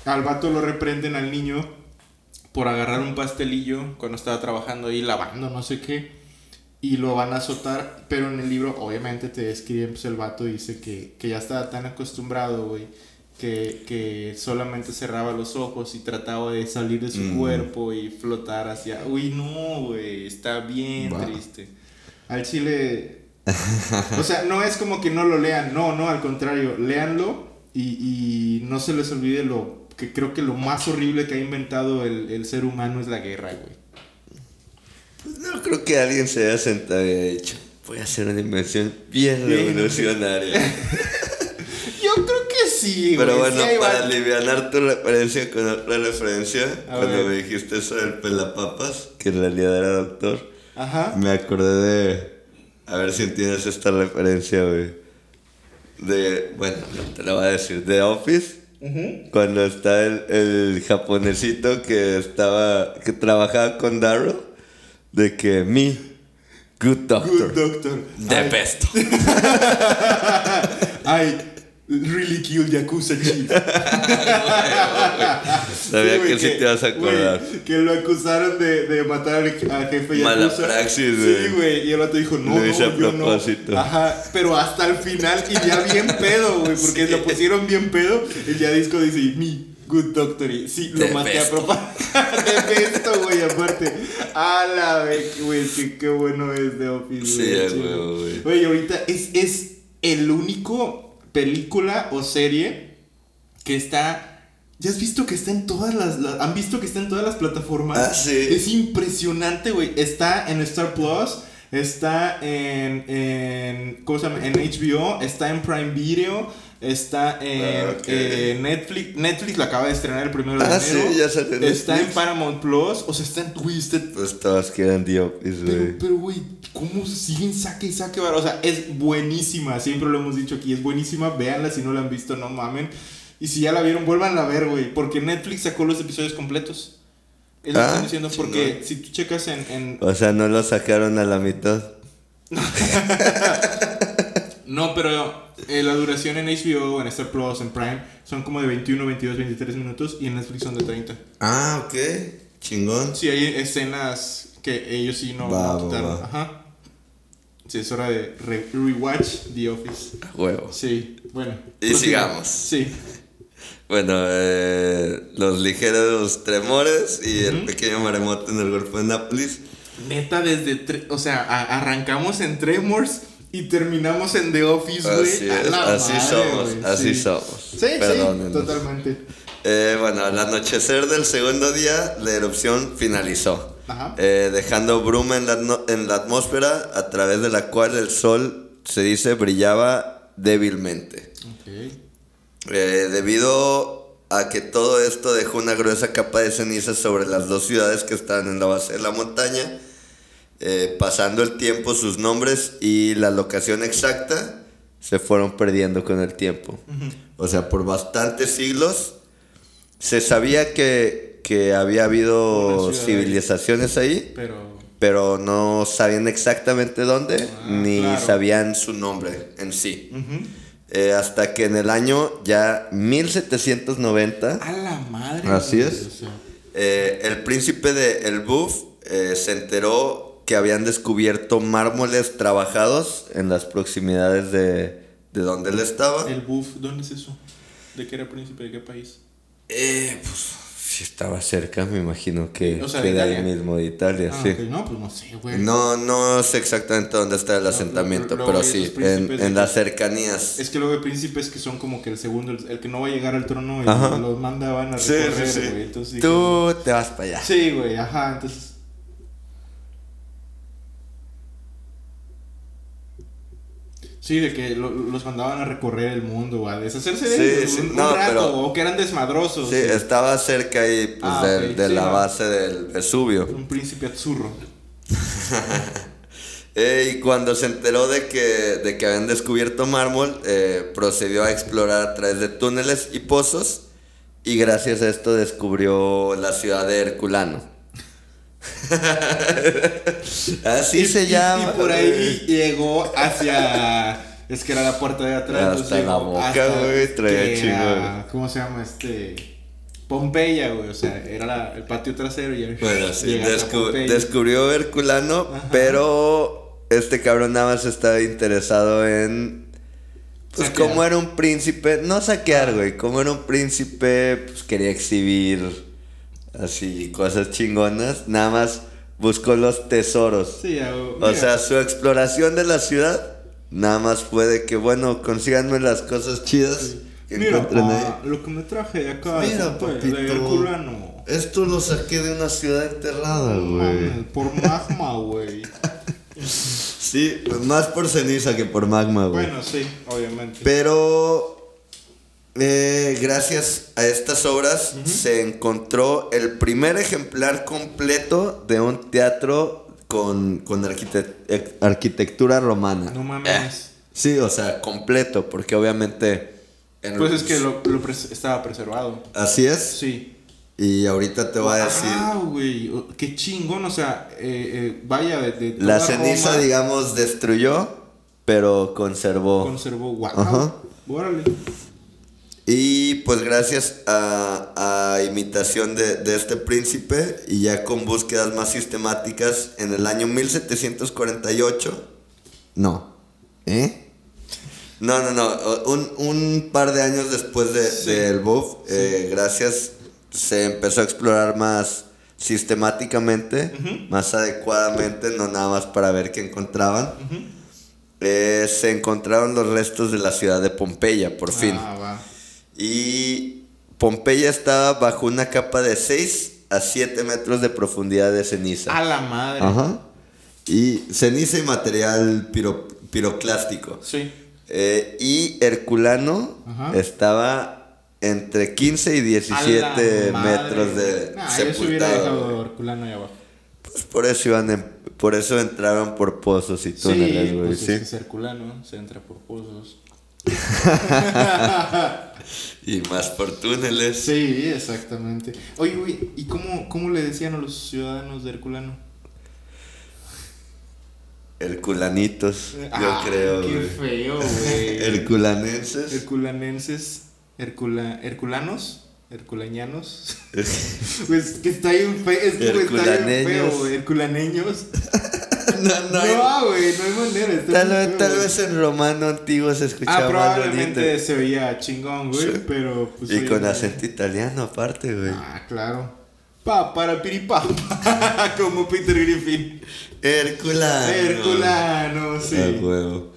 al vato lo reprenden al niño por agarrar un pastelillo cuando estaba trabajando ahí lavando, no sé qué. Y lo van a azotar, pero en el libro obviamente te describen, pues el vato dice que, que ya estaba tan acostumbrado, güey, que, que solamente cerraba los ojos y trataba de salir de su Mm. cuerpo y flotar hacia... Uy, no, güey, está bien triste. Al chile... o sea, no es como que no lo lean, no, no, al contrario, léanlo y, y no se les olvide lo que creo que lo más horrible que ha inventado el, el ser humano es la guerra, güey. Pues no creo que alguien se haya sentado y haya dicho, voy a hacer una invención bien revolucionaria. Yo creo que sí, Pero güey, bueno, sí hay para aliviar tu referencia con otra referencia, A cuando ver. me dijiste eso del pelapapas, que en realidad era doctor, Ajá. me acordé de. A ver si entiendes esta referencia, güey. De. Bueno, te la voy a decir. De Office. Cuando está el, el japonesito que estaba. que trabajaba con Darrow. De que me. Good doctor. Good doctor. The Ay, best. I really killed Yakuza Chief. Sabía güey, que sí te ibas a acordar. güey, que lo acusaron de, de matar al, jefe Yakuza. Mala praxis, Sí, güey. güey. Y el otro dijo, no, Lo no, a yo no. Ajá. Pero hasta el final, y ya bien pedo, güey. Porque Sí. lo pusieron bien pedo. El ya disco dice, me, good doctor. Y sí, lo maté a propósito. De esto, güey, aparte. A la vez, güey, que qué bueno es The Office, Sí, güey, güey. Güey, ahorita es, es el único película o serie que está. ¿Ya has visto que está en todas las, las- ¿Han visto que está en todas las plataformas? Ah, sí. Es impresionante, güey. Está en Star Plus, está en, en. ¿Cómo se llama? En HBO, está en Prime Video, está en Ah, eh, Netflix. Netflix lo acaba de estrenar el primero de Ah, enero. sí, ya salió Está en. Paramount Plus, o sea, está en Twisted. Pues todas quedan Pero, güey. pero, güey, ¿cómo siguen saque y saque? O sea, es buenísima. Siempre lo hemos dicho aquí. Es buenísima. Véanla si no la han visto, no mamen. Y si ya la vieron, vuélvanla a ver, güey. Porque Netflix sacó los episodios completos. Es lo que Ah, estoy diciendo. Porque si tú checas en. en- O sea, no lo sacaron a la mitad. No, pero eh, la duración en HBO, en Star Plus, en Prime, son como de 21, 22, 23 minutos. Y en Netflix son de 30. Ah, ok. Chingón. Sí, hay escenas que ellos sí no Va, no va, quitaron. va. Ajá. Sí, es hora de re- rewatch The Office. Huevos. Sí, bueno. Y sigamos. Sí. Bueno, eh, los ligeros tremores y el pequeño maremoto en el Golfo de Nápoles. Neta, desde. O sea, a- arrancamos en Tremors y terminamos en The Office, güey. Así A es, la así madre, somos, así sí. somos. Sí, sí, totalmente. Eh, bueno, al anochecer del segundo día, la erupción finalizó, Ajá. eh, dejando bruma en la, en la atmósfera a través de la cual el sol, se dice, brillaba débilmente. Ok. Eh, debido a que todo esto dejó una gruesa capa de cenizas sobre las dos ciudades que estaban en la base de la montaña, eh, pasando el tiempo sus nombres y la locación exacta se fueron perdiendo con el tiempo. O sea, por bastantes siglos se sabía que, que había habido civilizaciones ahí, Pero. pero no sabían exactamente dónde, Ah, ni claro. sabían su nombre en sí. Eh, hasta que en el año ya 1790, A la madre. Así es. eh, el príncipe de El Buf eh, se enteró que habían descubierto mármoles trabajados en las proximidades de, de donde él estaba. el buff, ¿dónde es eso? ¿De qué era príncipe? ¿De qué país? Eh, pues, Si estaba cerca, me imagino que, O sea, que de ahí mismo de Italia, Ah, sí. No, pues no sé, güey. No, no sé exactamente dónde está el asentamiento, pero sí, en, en las cercanías. Es que luego hay príncipes que son como que el segundo, el, el que no va a llegar al trono y los mandaban a Sí, recorrer, sí, sí. güey. Entonces Tú te vas para allá. Sí, güey, ajá, entonces... Sí, de que lo- los mandaban a recorrer el mundo, a deshacerse de Sí, ellos sí, un, un no, rato, pero- o que eran desmadrosos. Sí, estaba cerca ahí pues, Ah, de la no. base del Vesubio. Un príncipe azzurro. Eh, y cuando se enteró de que, de que habían descubierto mármol, eh, procedió a explorar a través de túneles y pozos. Y gracias a esto descubrió la ciudad de Herculano. Así Y- se llama. Y por ahí llegó hacia... Es que era la puerta de atrás. Hasta la boca, güey, traía chingo. ¿Cómo se llama este...? Pompeya, güey, o sea, era la- el patio trasero y Bueno, sí, descubrió Herculano, Ajá. pero este cabrón nada más estaba interesado en... Pues Saquear. como era un príncipe, no saquear, güey, como era un príncipe, pues quería exhibir así cosas chingonas, nada más buscó los tesoros. Sí, O sea, su exploración de la ciudad, nada más fue de que, bueno, consíganme las cosas chidas que Mira, ahí. pa, lo que me traje de acá Mira, papito. de. Esto lo saqué de una ciudad enterrada, güey. Por magma, güey. Sí, más por ceniza que por magma, güey. bueno, sí, obviamente. Pero eh, gracias a estas obras se encontró el primer ejemplar completo de un teatro con, con eh, arquitectura romana. no mames. Sí, o sea, completo, porque obviamente... en- Pues es que lo, lo pres- estaba preservado. Así es. Sí. Y ahorita te voy a decir... Ah, güey. Qué chingón. O sea, eh, eh, vaya de, de La ceniza, Roma, digamos, destruyó, pero conservó. Conservó. Wow. Ajá. Órale. Y pues gracias a, a imitación de, de este príncipe y ya con búsquedas más sistemáticas en el año 1748. No. ¿Eh? No, no, no. Un, un par de años después de, Sí. del buff, eh, gracias, se empezó a explorar más sistemáticamente, más adecuadamente, no nada más para ver qué encontraban. Eh, se encontraron los restos de la ciudad de Pompeya, por fin. Ah. Y Pompeya estaba bajo una capa de 6 a 7 metros de profundidad de ceniza. A la madre. Ajá. Y ceniza y material piro- piroclástico. Sí. Eh, y Herculano Ajá. estaba entre 15 y A 17 la madre. metros de Nah, yo se hubiera sepultado. dejado Herculano ahí abajo. Pues por eso iban en- por eso entraron por pozos y túneles, sí, güey, pues sí. es que es Herculano. Se entra por pozos. Y más por túneles. Sí, exactamente. Oye, güey, ¿y cómo, cómo le decían a los ciudadanos de Herculano? Herculanitos, yo Ah, creo, Qué güey. feo, güey. Herculanenses. Herculanenses. Hercula, Herculanos. Herculañanos. pues que está bien feo. Es que está bien feo. Herculaneños. no, no, No, güey, no hay manera. está Tal, vez- feo, tal vez en romano antiguo se escuchaba Ah, más probablemente bonito. se veía chingón, güey. Sí. Pero pues. Y con acento italiano aparte, güey. Ah, claro. Pa, para piripá. Como Peter Griffin. Herculano. Herculano, sí. Ah, huevo.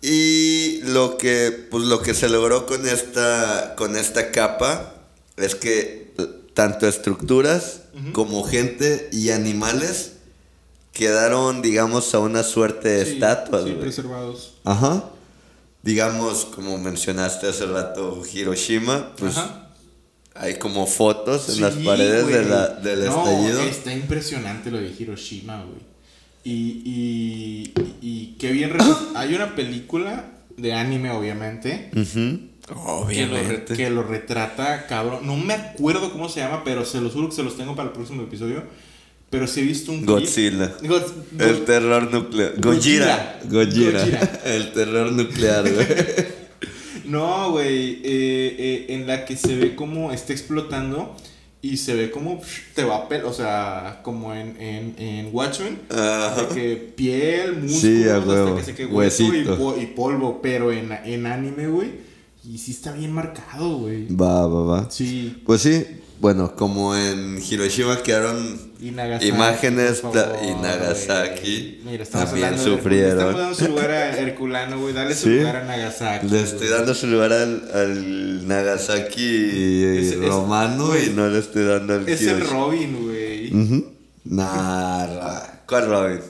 Y lo que, pues lo que se logró con esta, con esta capa es que tanto estructuras como gente y animales quedaron, digamos, a una suerte de Sí, estatuas, Sí, preservados. Ajá. Digamos, como mencionaste hace rato, Hiroshima, pues Ajá. hay como fotos en Sí, las paredes de la- del No, estallido. Está impresionante lo de Hiroshima, güey. Y, y, y qué bien. Hay una película de anime, obviamente. Ujú. Que lo, que lo retrata, cabrón. No me acuerdo cómo se llama, pero se los juro que se los tengo para el próximo episodio. Pero sí he visto un clip. Godzilla. God- El terror nuclear. Gojira. Gojira. El terror nuclear, güey. No, güey. eh, eh, en la que se ve como está explotando y se ve como te va a pel... O sea, como en, en, en Watchmen. De que piel, músculos, Sí, hasta que se quede hueso y, y polvo. Pero en, en anime, güey. Y sí está bien marcado, güey. Va, va, va. Sí. Pues sí, bueno, como en Hiroshima quedaron Y imágenes favor, y Nagasaki. Mira, también sufrieron. Estamos dando su lugar a Herculano, güey. Dale su Sí. lugar a Nagasaki. Le estoy dando su lugar al, al Nagasaki Es- es- romano y no le estoy dando al Es el. Robin, güey. Ujú. Nah, ¿cuál Robin?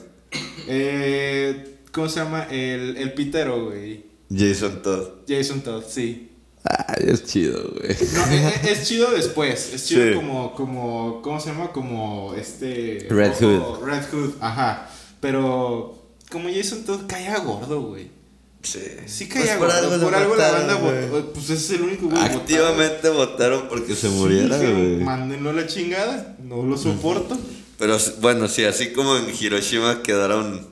Eh, ¿Cómo se llama? El, el pitero, güey. Jason Todd. Jason Todd, sí. Ay, es chido, güey. No, es, es chido después. Es chido Sí. como, como, ¿cómo se llama? Como este. Red ojo- Red Hood, ajá. Pero como Jason Todd caía gordo, güey. Sí. Sí Pues caía por gordo. algo Por algo, la banda votó. Pues ese es el único güey. Activamente votaron porque se muriera, Sí, güey. Mándenlo a la chingada. No lo soporto. Pero bueno, sí, así como en Hiroshima quedaron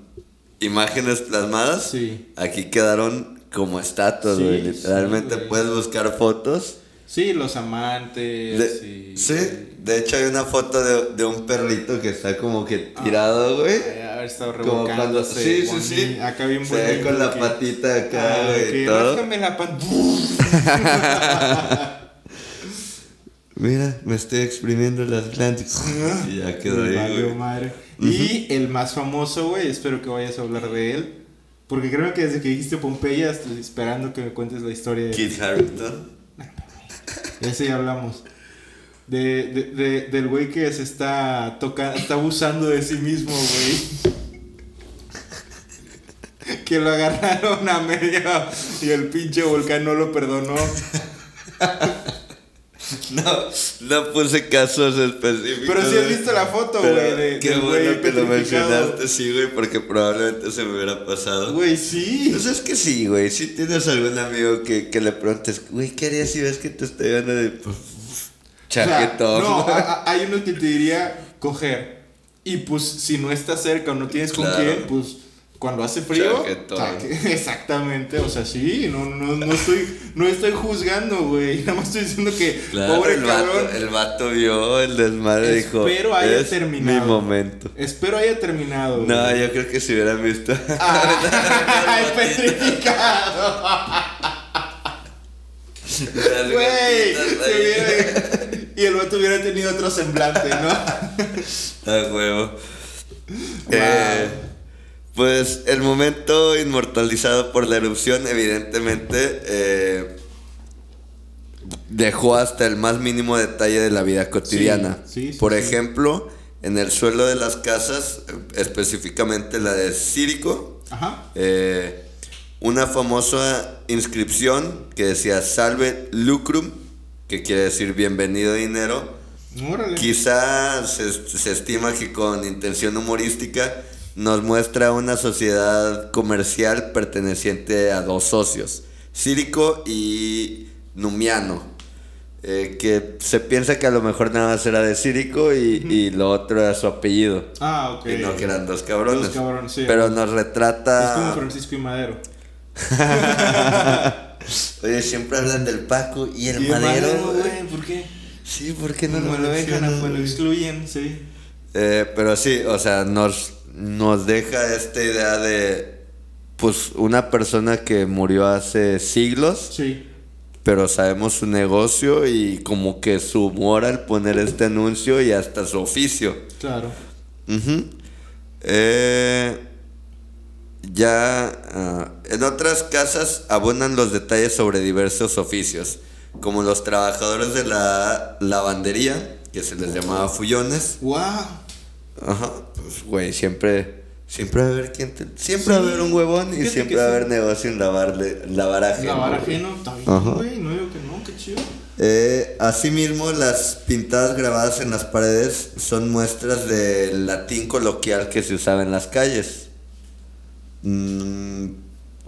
imágenes plasmadas, Sí. aquí quedaron como estatuas, güey. sí, Literalmente puedes buscar fotos. Sí, los amantes. De- y- sí, de hecho hay una foto de, de un perrito que está como que tirado, güey. Estado Como cuando... Sí, sí, sí. Acá bien Se ve con la que- patita acá, Ah, güey, ráscame la pan- Mira, me estoy exprimiendo las glándulas. y ya quedó ahí, güey. Y el más famoso, güey, espero que vayas a hablar de él. Porque creo que desde que dijiste Pompeya estoy esperando que me cuentes la historia de Kit Harington. Ese ya hablamos. De, de, de- del güey que se está tocando, está abusando de sí mismo, güey. Que lo agarraron a media y el pinche volcán no lo perdonó. No, no puse casos específicos. Pero sí has visto la foto, güey, Qué bueno güey que lo mencionaste, sí, güey, porque probablemente se me hubiera pasado. Güey, sí. Pues es que sí, güey. Si tienes algún amigo que, que le preguntes, güey, ¿qué harías si ves que te estoy dando de pues, O sea, chaquetón? no, a- a- hay uno que te diría coger. Y pues si no estás cerca o no tienes con quién, pues cuando hace frío. Exactamente, o sea, sí, no, no, no estoy, no estoy juzgando, güey. Nada más estoy diciendo que Claro, pobre el, cabrón. vato, el vato vio el desmadre dijo, Espero haya es terminado. mi momento. Espero haya terminado. No, yo creo que si hubieran visto. ¡Ay, petrificado! Güey, y el vato hubiera tenido otro semblante, ¿no? A huevo. Eh, pues el momento inmortalizado por la erupción, evidentemente, eh, dejó hasta el más mínimo detalle de la vida cotidiana. Sí, sí, sí, por sí. ejemplo, en el suelo de las casas, específicamente la de Círico, Ajá. eh, una famosa inscripción que decía Salve Lucrum, que quiere decir bienvenido dinero. Órale. Quizá se, se estima que con intención humorística nos muestra una sociedad comercial perteneciente a dos socios, Círico y Numiano, eh, que se piensa que a lo mejor nada más era de Círico y, y lo otro era su apellido. Ah, ok. Y no que eran dos cabrones. Dos cabrones, sí. Pero nos Es retrata... como Francisco y Madero. Oye, siempre hablan del Paco y el Y Madero. güey, ¿por qué? Sí, ¿por qué no, No, lo lo dejan, mencionan, pues lo excluyen, sí. Eh, pero sí, o sea, nos, nos deja esta idea de, pues, una persona que murió hace siglos, Sí. pero sabemos su negocio y como que su humor al poner este anuncio y hasta su oficio. Claro. Ujú. Eh, ya ah, en otras casas abundan los detalles sobre diversos oficios, como los trabajadores de la lavandería, que se les llamaba fullones. ¡Wow! Ajá, pues güey, siempre siempre va a haber quien te- siempre va a haber un huevón y siempre va a haber negocio en lavarle lavar ajeno. Lavar ajeno, está bien, güey. No digo que no, qué chido. Eh, asimismo, las pintadas grabadas en las paredes son muestras del latín coloquial que se usaba en las calles. Mm,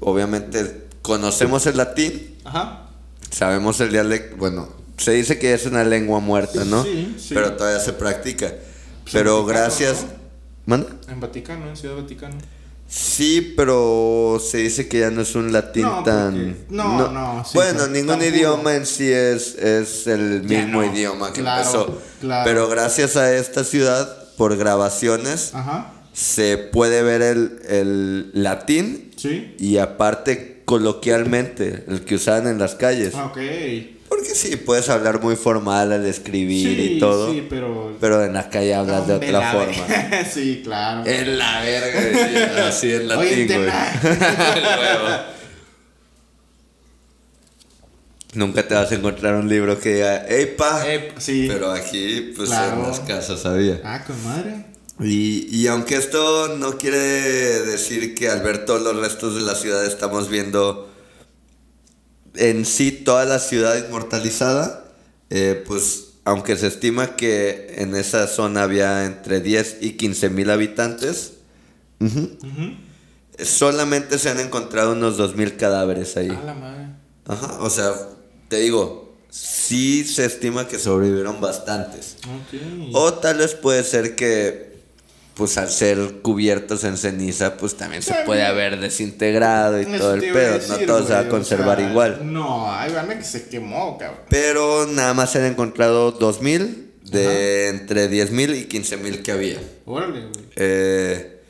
obviamente conocemos el latín, Ajá. sabemos el dialecto, bueno, se dice que es una lengua muerta, ¿no? Sí, sí. Pero todavía se practica. Pero gracias... ¿no? ¿Manda? En Vaticano, en Ciudad Vaticano. Sí, pero se dice que ya no es un latín No, tan... porque- no, no, sí, bueno, ningún tan puro. idioma en sí es, es el mismo no, idioma que claro, empezó. claro. Pero gracias a esta ciudad, por grabaciones, Ajá. se puede ver el, el latín Sí. y aparte coloquialmente, el que usaban en las calles. Ah, ok. Porque sí, puedes hablar muy formal al escribir Sí, y todo. sí, pero... Pero en la calle hablas de otra forma. sí, claro. En la verga, así en latín, güey. Nunca te vas a encontrar un libro que diga, ¡Ey, pa! Sí. Pero aquí, pues Claro. en las casas había. Ah, con madre. Y, y aunque esto no quiere decir que al ver todos los restos de la ciudad estamos viendo en sí toda la ciudad inmortalizada, eh, pues aunque se estima que en esa zona había entre 10 y 15 mil habitantes, solamente se han encontrado unos 2 mil cadáveres ahí. A la madre. Ajá, o sea, te digo, sí se estima que sobrevivieron bastantes. Ok. O tal vez puede ser que, pues al ser cubiertos en ceniza, pues también se puede haber desintegrado y Eso todo el pedo. decir, no todo se va a o conservar sea, igual. No, hay banda que se quemó, cabrón. Pero nada más se han encontrado 2000 de entre 10.000 y 15.000 que había. Órale, güey. Eh,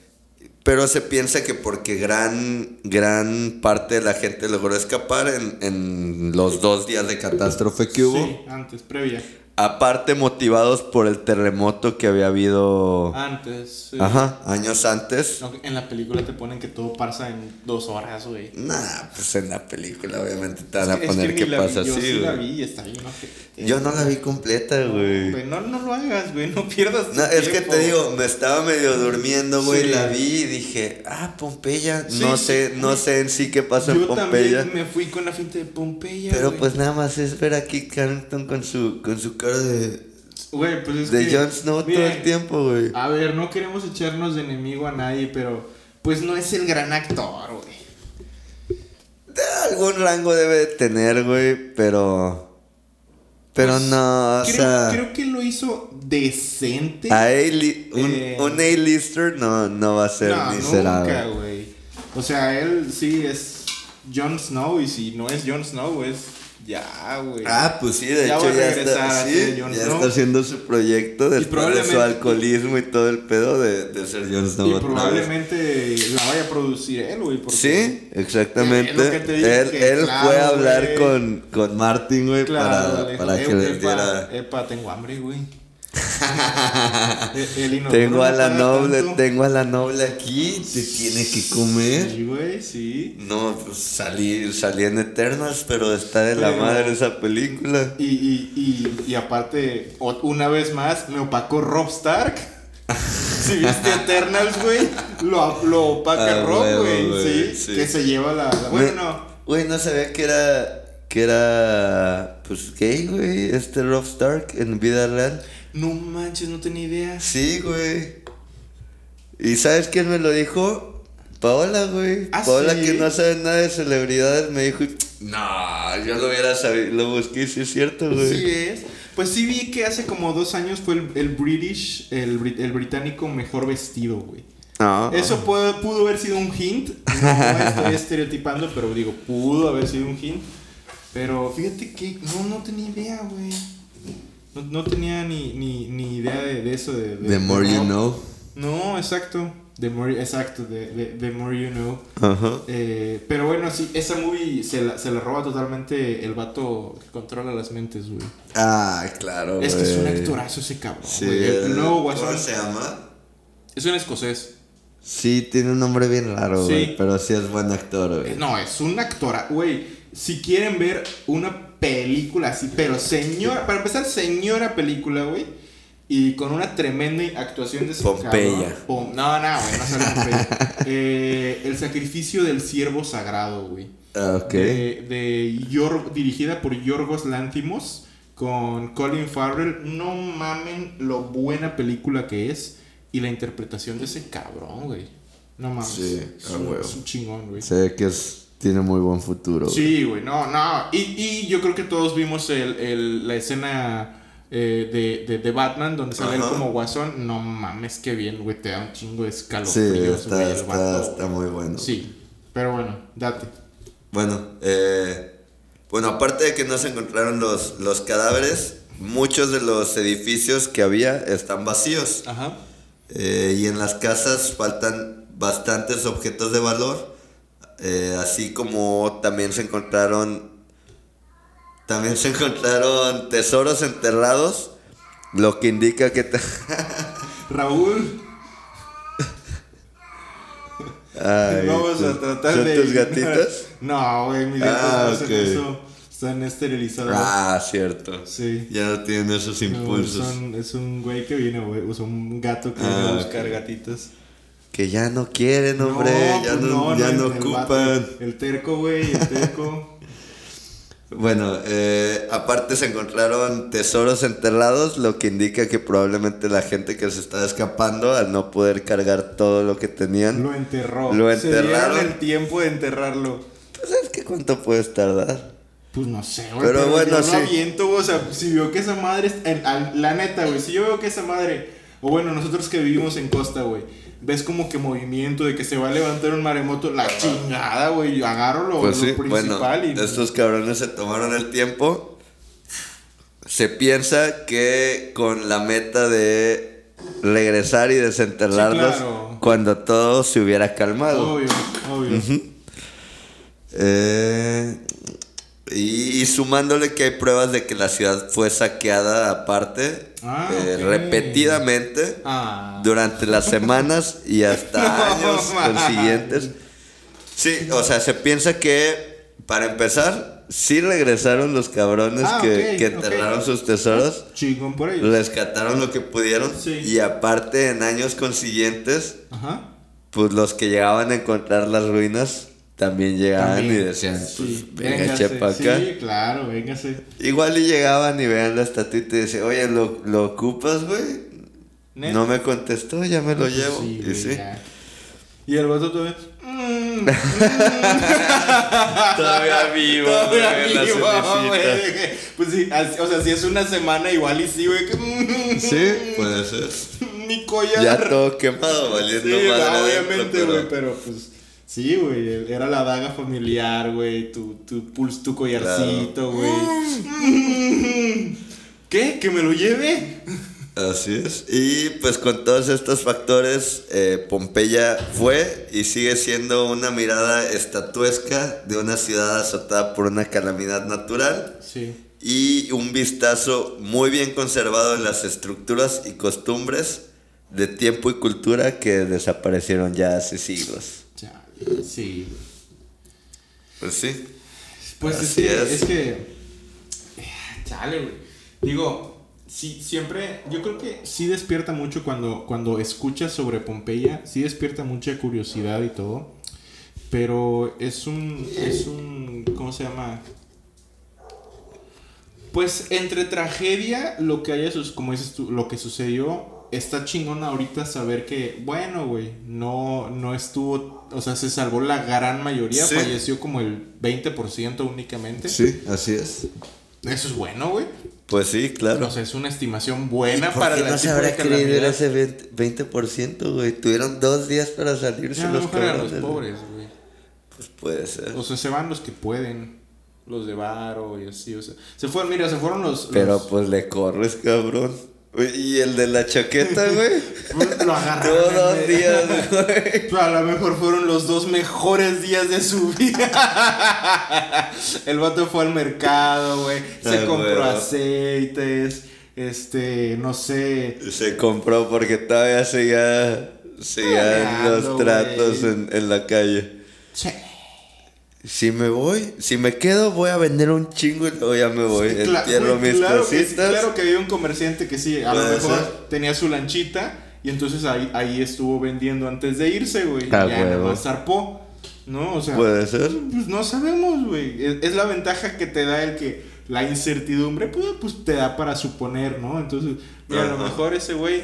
pero se piensa que porque gran, gran parte de la gente logró escapar en, en los dos días de catástrofe que hubo. Sí, antes, previa. Aparte motivados por el terremoto que había habido... Antes. sí. Ajá, años antes. No, en la película te ponen que todo pasa en dos horas, güey. Nah, pues en la película obviamente te van a que- es poner que la pasa vi, yo así, sí la vi y está bien ojete. Yo no la vi completa, güey. Güey, no, no lo hagas, güey. No pierdas No, es que te digo, me estaba medio durmiendo, güey, Sí. la vi y dije, ah, Pompeya, Sí, no sé, no sé en sí qué pasó en Yo Pompeya. también me fui con la finta de Pompeya. Pero güey. pues nada más es ver aquí Carrington con su, con su de, Güey, pues es de que. Jon Snow todo el tiempo, güey. A ver, no queremos echarnos de enemigo a nadie, pero. Pues no es el gran actor, güey. Algún rango debe de tener, güey, pero... Pero Pues, no, o creo, sea... creo que lo hizo decente. A A-li- un, Eh, un A-lister no, no va a ser no, miserable. nunca, güey. O sea, él sí es Jon Snow y si no es Jon Snow es ya, güey. Ah, pues sí, de Ya hecho ya está, sí, ya está haciendo su proyecto después de su alcoholismo y todo el pedo de, de ser Jon Snow. y probablemente la vaya a producir él, güey. Sí, exactamente. Es lo que te digo, él que él claro, fue a hablar con, con Martin, güey, Claro, para, le para "Eh, que epa, diera... Epa, tengo hambre, güey. El- Tengo a la noble, tanto. tengo a la noble aquí, te tiene que comer. Sí, güey, sí. No, pues salí, salí en Eternals, pero está de la madre esa película. Y, y, y, y aparte, una vez más, me opacó Rob Stark. Si viste Eternals, güey, lo, lo opaca Ah, Rob, güey, sí, sí. Que se lleva la. la- bueno. Güey, no sabía que era. que era. pues gay, güey. Este Rob Stark en vida real. No manches, no tenía idea. Sí, güey. ¿Y sabes quién me lo dijo? Paola, güey. ¿Ah, Paola, sí? que no sabe nada de celebridades, me dijo. No, yo lo hubiera sabido. Lo busqué, sí es cierto, güey. Sí es. Pues sí vi que hace como dos años fue el, el British, el, el británico mejor vestido, güey. No. Eso puede- pudo haber sido un hint. No estoy estereotipando, pero digo, pudo haber sido un hint. Pero fíjate que no, no tenía idea, güey. No, no tenía ni, ni, ni idea de, de eso. De, de- The more de you know. No, exacto. The more, exacto, de, The more you know. Ajá. Eh, pero bueno, sí, esa movie se la, se la roba totalmente el vato que controla las mentes, güey. Ah, claro, Es que es un actorazo ese cabrón. Sí, güey. el, nuevo ¿Cómo Guasón se llama? es un escocés. Sí, tiene un nombre bien raro, Sí. güey. Pero sí es buen actor, güey. No, es un actora. Güey, si quieren ver una película así, pero señora, para empezar, señora película, güey. Y con una tremenda actuación de ese Pompeya. cabrón. Pom- no, no, güey, no sale Pompeya. Eh, el sacrificio del siervo sagrado, güey. Ah, ok. De, de Yor- dirigida por Yorgos Lanthimos con Colin Farrell. No mamen lo buena película que es y la interpretación de ese cabrón, güey. No mames. Sí, es, un, huevo. es un chingón, güey. Ve que es, tiene muy buen futuro. Sí, güey, no, no. Y, y yo creo que todos vimos el, el- la escena eh, de, de, de Batman donde sale él como guasón. No mames, qué bien, güey. Te da un chingo de Sí, escalofríos, está, güey, el está, vato, está güey. muy bueno. Sí, pero bueno, date. Bueno, eh, bueno, aparte de que no se encontraron los, los cadáveres, muchos de los edificios que había están vacíos. Ajá. Eh, y en las casas faltan bastantes objetos de valor. Eh, así como también se encontraron También se encontraron tesoros enterrados, lo que indica que... Raúl, Ay, vamos a ¿son- tratar ¿son de. tus gatitas? No, güey, mis gatos Ah, no hacen ok. eso. Están esterilizados. Ah, cierto. Sí. Ya no tienen esos No, impulsos. son- es un güey que viene, güey. O sea, un gato que Ah, viene a buscar ok. gatitas. Que ya no quieren, hombre. ya pues no, ya no, el vato, ocupan. el terco, güey, el terco. Bueno, eh, aparte se encontraron tesoros enterrados, lo que indica que probablemente la gente que se estaba escapando, al no poder cargar todo lo que tenían, Lo enterró. Lo Se enterraron. el tiempo de enterrarlo. pues es que cuánto puedes tardar. Pues no sé, güey. Pero bueno, sí. aviento, O sea, si veo que esa madre. en- la neta, güey. Si yo veo que esa madre. O bueno, nosotros que vivimos en costa, güey. Ves como que movimiento de que se va a levantar un maremoto. La chingada, güey. Agarro lo, Pues lo sí, bueno, principal y. estos cabrones se tomaron el tiempo. Se piensa que con la meta de regresar y desenterrarlos Sí, claro. cuando todo se hubiera calmado. Obvio, obvio. Eh, y, y sumándole que hay pruebas de que la ciudad fue saqueada aparte Ah, eh, repetidamente Ah. durante las semanas y hasta No años consiguientes. Sí, o sea, se piensa que para empezar, sí regresaron los cabrones Ah, que, que enterraron sus tesoros, Chingón por ellos. rescataron lo que pudieron Sí. y aparte en años consiguientes Ajá. pues los que llegaban a encontrar las ruinas también llegaban También. y decían, Sí, pues, venga, véngase. chepa acá. Sí, claro, véngase. Igual y llegaban y vean la estatuita y decían, oye, ¿lo, lo ocupas, güey? No me contestó, ya me lo Pues llevo. sí, y sí. Y el vato todavía. mm, Todavía vivo, Todavía güey, vivo, güey. Pues sí, o sea, si es una semana igual y sí, güey. que, mm, Sí, puede ser. Mi collar. Ya todo quemado, Sí, valiendo va, madre obviamente, pero- güey, pero pues. Sí, güey, era la daga familiar, güey, tu, tu, puls- tu collarcito, güey. ¿Qué? ¿Que me lo lleve? Así es. Y pues con todos estos factores, eh, Pompeya fue y sigue siendo una mirada estatuesca de una ciudad azotada por una calamidad natural Sí. y un vistazo muy bien conservado en las estructuras y costumbres de tiempo y cultura que desaparecieron ya hace siglos. Sí. Pues sí. Pues es Así que, es. es que. Chale, güey. Digo, sí, siempre. Yo creo que sí despierta mucho cuando, cuando escuchas sobre Pompeya. Sí despierta mucha curiosidad y todo. Pero es un. Es un. ¿Cómo se llama? Pues entre tragedia, lo que haya como dices tú, lo que sucedió, está chingón ahorita saber que, bueno, güey, no, no estuvo, o sea, se salvó la gran mayoría, Sí. falleció como el 20% únicamente. Sí, así es. Eso es bueno, güey. Pues sí, claro. O sea, es una estimación buena ¿Por para qué la no se habrá calamidad. ese 20%, 20%, güey? Tuvieron dos días para salirse Ya, los los cabrones. güey. pobres, güey. Pues puede ser. O sea, se van los que pueden. Los de Varo y así, o sea. Se fueron, mira, se fueron los. Pero los- pues le corres, cabrón. Y el de la chaqueta, güey. Lo agarraron. Todos dos güey. días, güey. A lo mejor fueron los dos mejores días de su vida. El vato fue al mercado, güey. Se Ah, compró aceites. Este, no sé. Se compró porque todavía seguía, seguían los tratos en, en la calle. Che. Si me voy, si me quedo, voy a vender un chingo y luego ya me voy. Cla- Entierro mis claro que sí, cositas. claro que había un comerciante que sí, a lo mejor ser. tenía su lanchita y entonces ahí, ahí estuvo vendiendo antes de irse, güey. Ah, ya nomás zarpó. ¿No? O sea, Puede ser. pues no sabemos, güey. Es, es la ventaja que te da el que la incertidumbre, pues, pues te da para suponer, ¿no? Entonces, mira, a lo mejor ese güey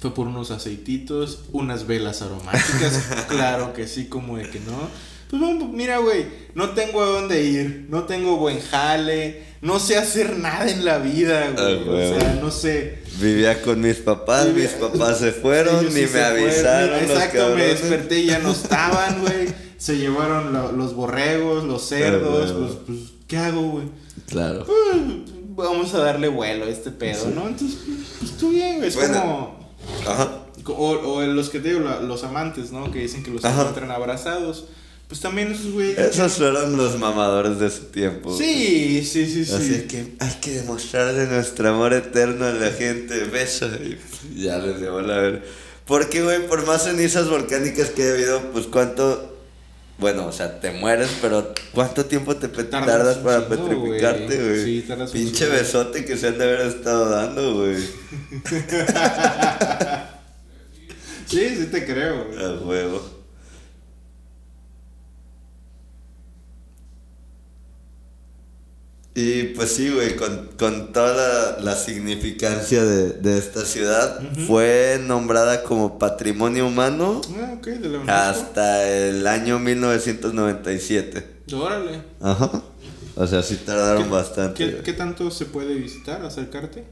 fue por unos aceititos, unas velas aromáticas, claro que sí, como de que no. Pues mira, güey, no tengo a dónde ir, no tengo buen jale, no sé hacer nada en la vida, güey. Ah, huevo. o sea, no sé. Vivía con mis papás, Vivía- mis papás se fueron, Ellos ni sí me fueron. avisaron. los Exacto, me cabrones. desperté y ya no estaban, güey. Se llevaron lo- los borregos, los cerdos. Pues, pues, ¿qué hago, güey? Claro. Pues, vamos a darle vuelo a este pedo, ¿no? Entonces, pues tú bien, güey. Es Bueno. como. Ajá. O, o los que te digo, los amantes, ¿no? Que dicen que los Ajá. encuentran abrazados. Pues también esos güeyes. Esos fueron los mamadores de su tiempo. Sí, sí, sí, sí. Así que hay que demostrarle nuestro amor eterno a la gente. Beso. Y ya les llevó la ver. Porque, güey, por más cenizas volcánicas que haya habido, pues cuánto. Bueno, o sea, te mueres, pero ¿cuánto tiempo te Tardas para petrificarte, güey. Sí, tardas Pinche besote que se han de haber estado dando, güey. Sí, sí te creo, güey. A huevo. Y pues sí, güey, con, con toda la, la significancia de, de esta ciudad, fue nombrada como Patrimonio Humano Ah, ok, de la hasta el año 1997. Órale. Ajá. O sea, sí tardaron bastante. ¿Qué, qué tanto se puede visitar, acercarte?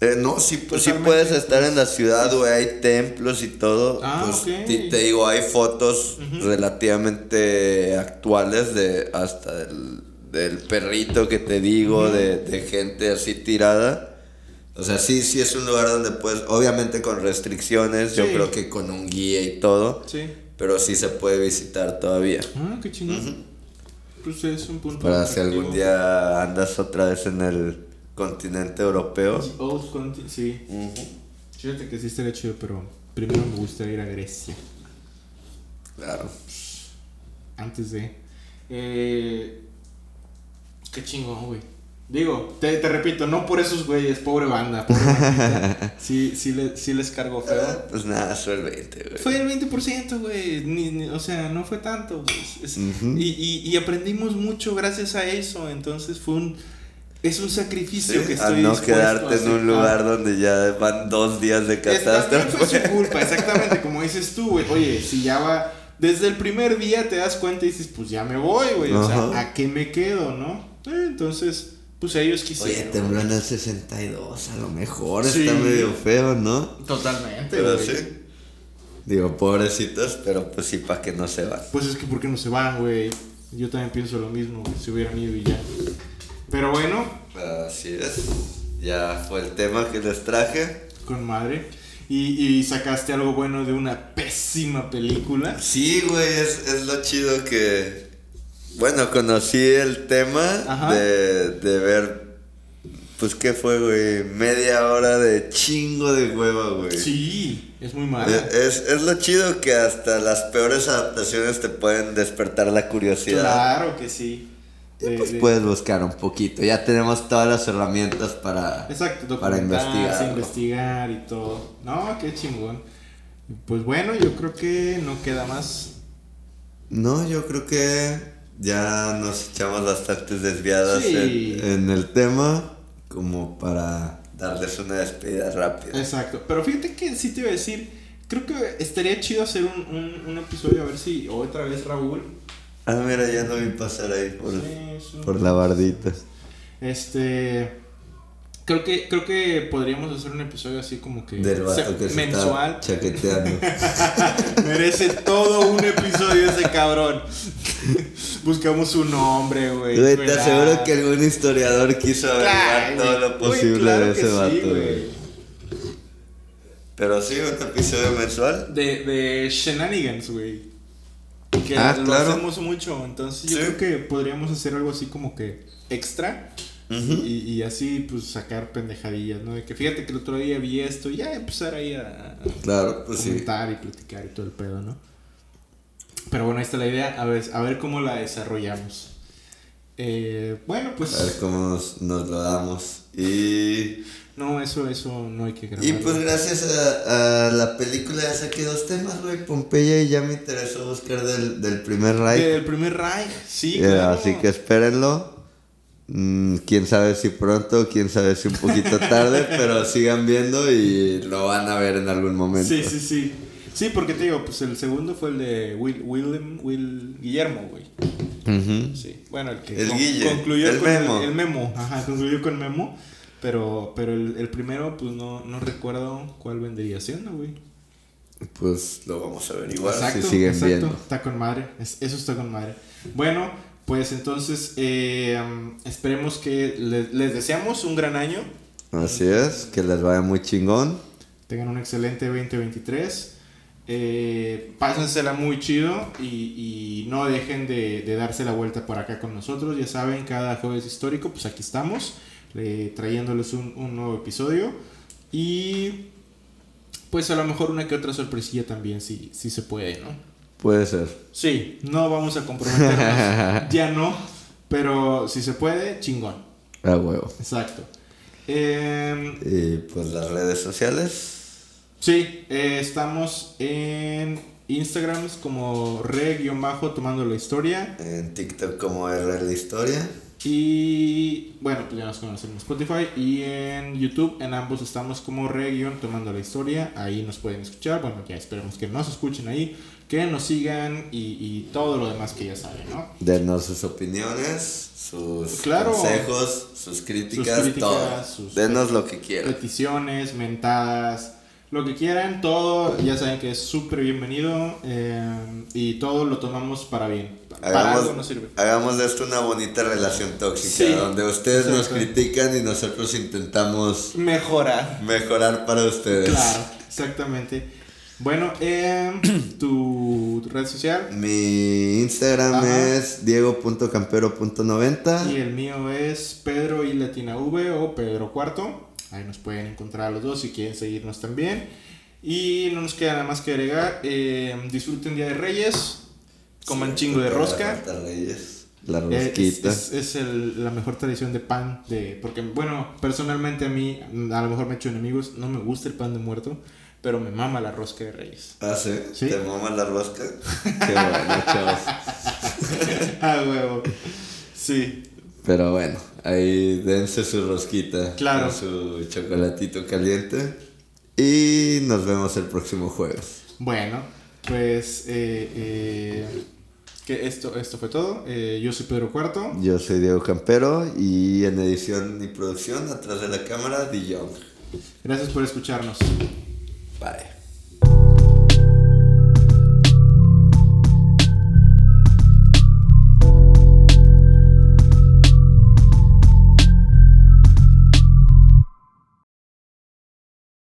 Eh, no, sí, pues, sí puedes estar en la ciudad, güey, hay templos y todo. Ah, pues ok. ti- te digo, hay fotos relativamente actuales de hasta del, del perrito que te digo, de, de gente así tirada. O sea, sí, sí es un lugar donde puedes, obviamente con restricciones, yo Sí. creo que con un guía y todo, Sí. pero sí se puede visitar todavía. Ah, qué chingón. Pues es un punto. Para si algún día andas otra vez en el continente europeo. Old Conti- sí. Fíjate que sí estaría chido, pero primero me gustaría ir a Grecia. Claro. Antes de. Eh, qué chingón, güey. Digo, te, te repito, no por esos güeyes, pobre banda. Pobre sí, sí, le- sí les cargo feo. Pues nada, fue el 20, güey. Fue el 20%, güey. Ni- ni- o sea, no fue tanto. güey. Es- y, y, y aprendimos mucho gracias a eso. Entonces fue un. Es un sacrificio Sí, que a estoy no dispuesto quedarte a en un lugar Ah. donde ya van dos días de catástrofe. fue su culpa, exactamente, como dices tú, güey. Oye, si ya va. Desde el primer día te das cuenta y dices, pues ya me voy, güey. O sea, ¿a qué me quedo, no? Eh, entonces, pues ellos Oye, quisieron. tembló en el 62, a lo mejor Sí. está medio feo, ¿no? Totalmente, Pero güey. sí. Digo, pobrecitos, pero pues sí, para que no se van. Pues es que, ¿por qué no se van, güey? Yo también pienso lo mismo, si hubieran ido y ya. Pero bueno, Así es. Ya fue el tema que les traje. con madre. Y, y sacaste algo bueno de una pésima película. Sí, güey, es, es lo chido que. Bueno, conocí el tema de, de ver. Pues, ¿qué fue, güey? Media hora de chingo de hueva, güey. Sí, es muy mala. Eh, Es, es lo chido que hasta las peores adaptaciones te pueden despertar la curiosidad. Claro que sí. De- pues de- puedes buscar un poquito. Ya tenemos todas las herramientas para, Exacto, para investigar. investigar y todo. No, qué chingón. Pues bueno, yo creo que no queda más. No, yo creo que ya nos echamos bastantes desviadas Sí. en, en el tema como para darles una despedida rápida. Exacto. Pero fíjate que sí te iba a decir, creo que estaría chido hacer un, un, un episodio, a ver si otra vez Raúl. Ah, mira, ya no vi pasar ahí por, Sí, por la bardita. Este. Creo que, creo que podríamos hacer un episodio así como que. Del vato se- que se mensual. está chaqueteando. Merece todo un episodio ese cabrón. Buscamos un nombre, güey. Te ¿verdad? aseguro que algún historiador quiso averiguar Claro, todo lo posible claro de ese vato, güey. güey. Pero sí, un episodio mensual. De, de Shenanigans, güey. Que Ah, lo claro. hacemos mucho. Entonces yo Sí. creo que podríamos hacer algo así como que extra. Ujú. y, y así pues sacar pendejadillas, ¿no? De que fíjate que el otro día vi esto y ya empezar ahí a, Claro, pues sí. comentar y platicar y todo el pedo, ¿no? Pero bueno, ahí está la idea. A ver, a ver cómo la desarrollamos. Eh, bueno, pues... A ver cómo nos, nos lo damos. Y, No, eso, eso no hay que grabar. y pues gracias a, a la película ya saqué dos temas, güey. Pompeya y ya me interesó buscar del, del primer Reich. Del primer Reich, sí, Eh, claro. Así que espérenlo. Mm, quién sabe si pronto, quién sabe si un poquito tarde, pero sigan viendo y lo van a ver en algún momento. Sí, sí, sí. Sí, porque te digo, pues el segundo fue el de Will, Willem, Will Guillermo, güey. Ujú. Sí, bueno, el que El Guille, concluyó el con Memo. El, Memo, ajá, concluyó con Memo. Pero, pero el, el primero, pues no, no recuerdo cuál vendría siendo, güey. Pues lo vamos a averiguar Exacto, si siguen exacto. viendo. Está con madre. es- eso está con madre. Bueno, pues entonces eh, esperemos que le- les deseamos un gran año. Así es, que les vaya muy chingón. Tengan un excelente 2023. Eh, pásensela muy chido y, y no dejen de, de darse la vuelta por acá con nosotros. Ya saben, cada jueves histórico, pues aquí estamos, eh, trayéndoles un, un nuevo episodio. Y pues a lo mejor una que otra sorpresilla también, si, si se puede, ¿no? Puede ser. Sí, no vamos a comprometernos, ya no, pero si se puede, chingón. A huevo. Exacto. Em, Y pues las redes sociales. sí, eh, estamos en Instagram como re-tomando la historia. En TikTok como R la historia. Y bueno, pues ya nos conocen en Spotify. Y en YouTube, en ambos estamos como re-tomando la historia. Ahí nos pueden escuchar. Bueno, ya esperemos que nos escuchen ahí, que nos sigan y, y todo lo demás que ya saben, ¿no? Denos sus opiniones, sus Claro. consejos, sus críticas, Sus críticas, todo. sus- Denos lo que quieran. peticiones, mentadas, lo que quieran, todo, ya saben que es súper bienvenido eh, y todo lo tomamos para bien. Para algo nos sirve. hagamos de esto una bonita relación tóxica, Sí, donde ustedes nos critican y nosotros intentamos Mejorar. mejorar para ustedes. Claro, exactamente. Bueno, eh, tu red social Mi Instagram Ajá. es diego.campero.90. y el mío es Pedro y Latina V o Pedro Cuarto. Ahí nos pueden encontrar a los dos si quieren seguirnos también. Y no nos queda nada más que agregar. eh, disfruten Día de Reyes. Coman Sí, chingo de rosca. la Eh, Es, rosquita. es- es el- la mejor tradición de pan. De, porque, bueno, personalmente a mí, a lo mejor me he hecho enemigos, no me gusta el pan de muerto, pero me mama la rosca de reyes. Ah, ¿sí? Sí. ¿Te mama la rosca? Qué bueno, chavos. ah, huevo. Sí. Pero bueno, ahí dense su rosquita. Claro. Con su chocolatito caliente. Y nos vemos el próximo jueves. Bueno, pues eh, eh, que esto, esto fue todo. Eh, yo soy Pedro Cuarto. Yo soy Diego Campero y en edición y producción, atrás de la cámara, Young. Gracias por escucharnos. Bye.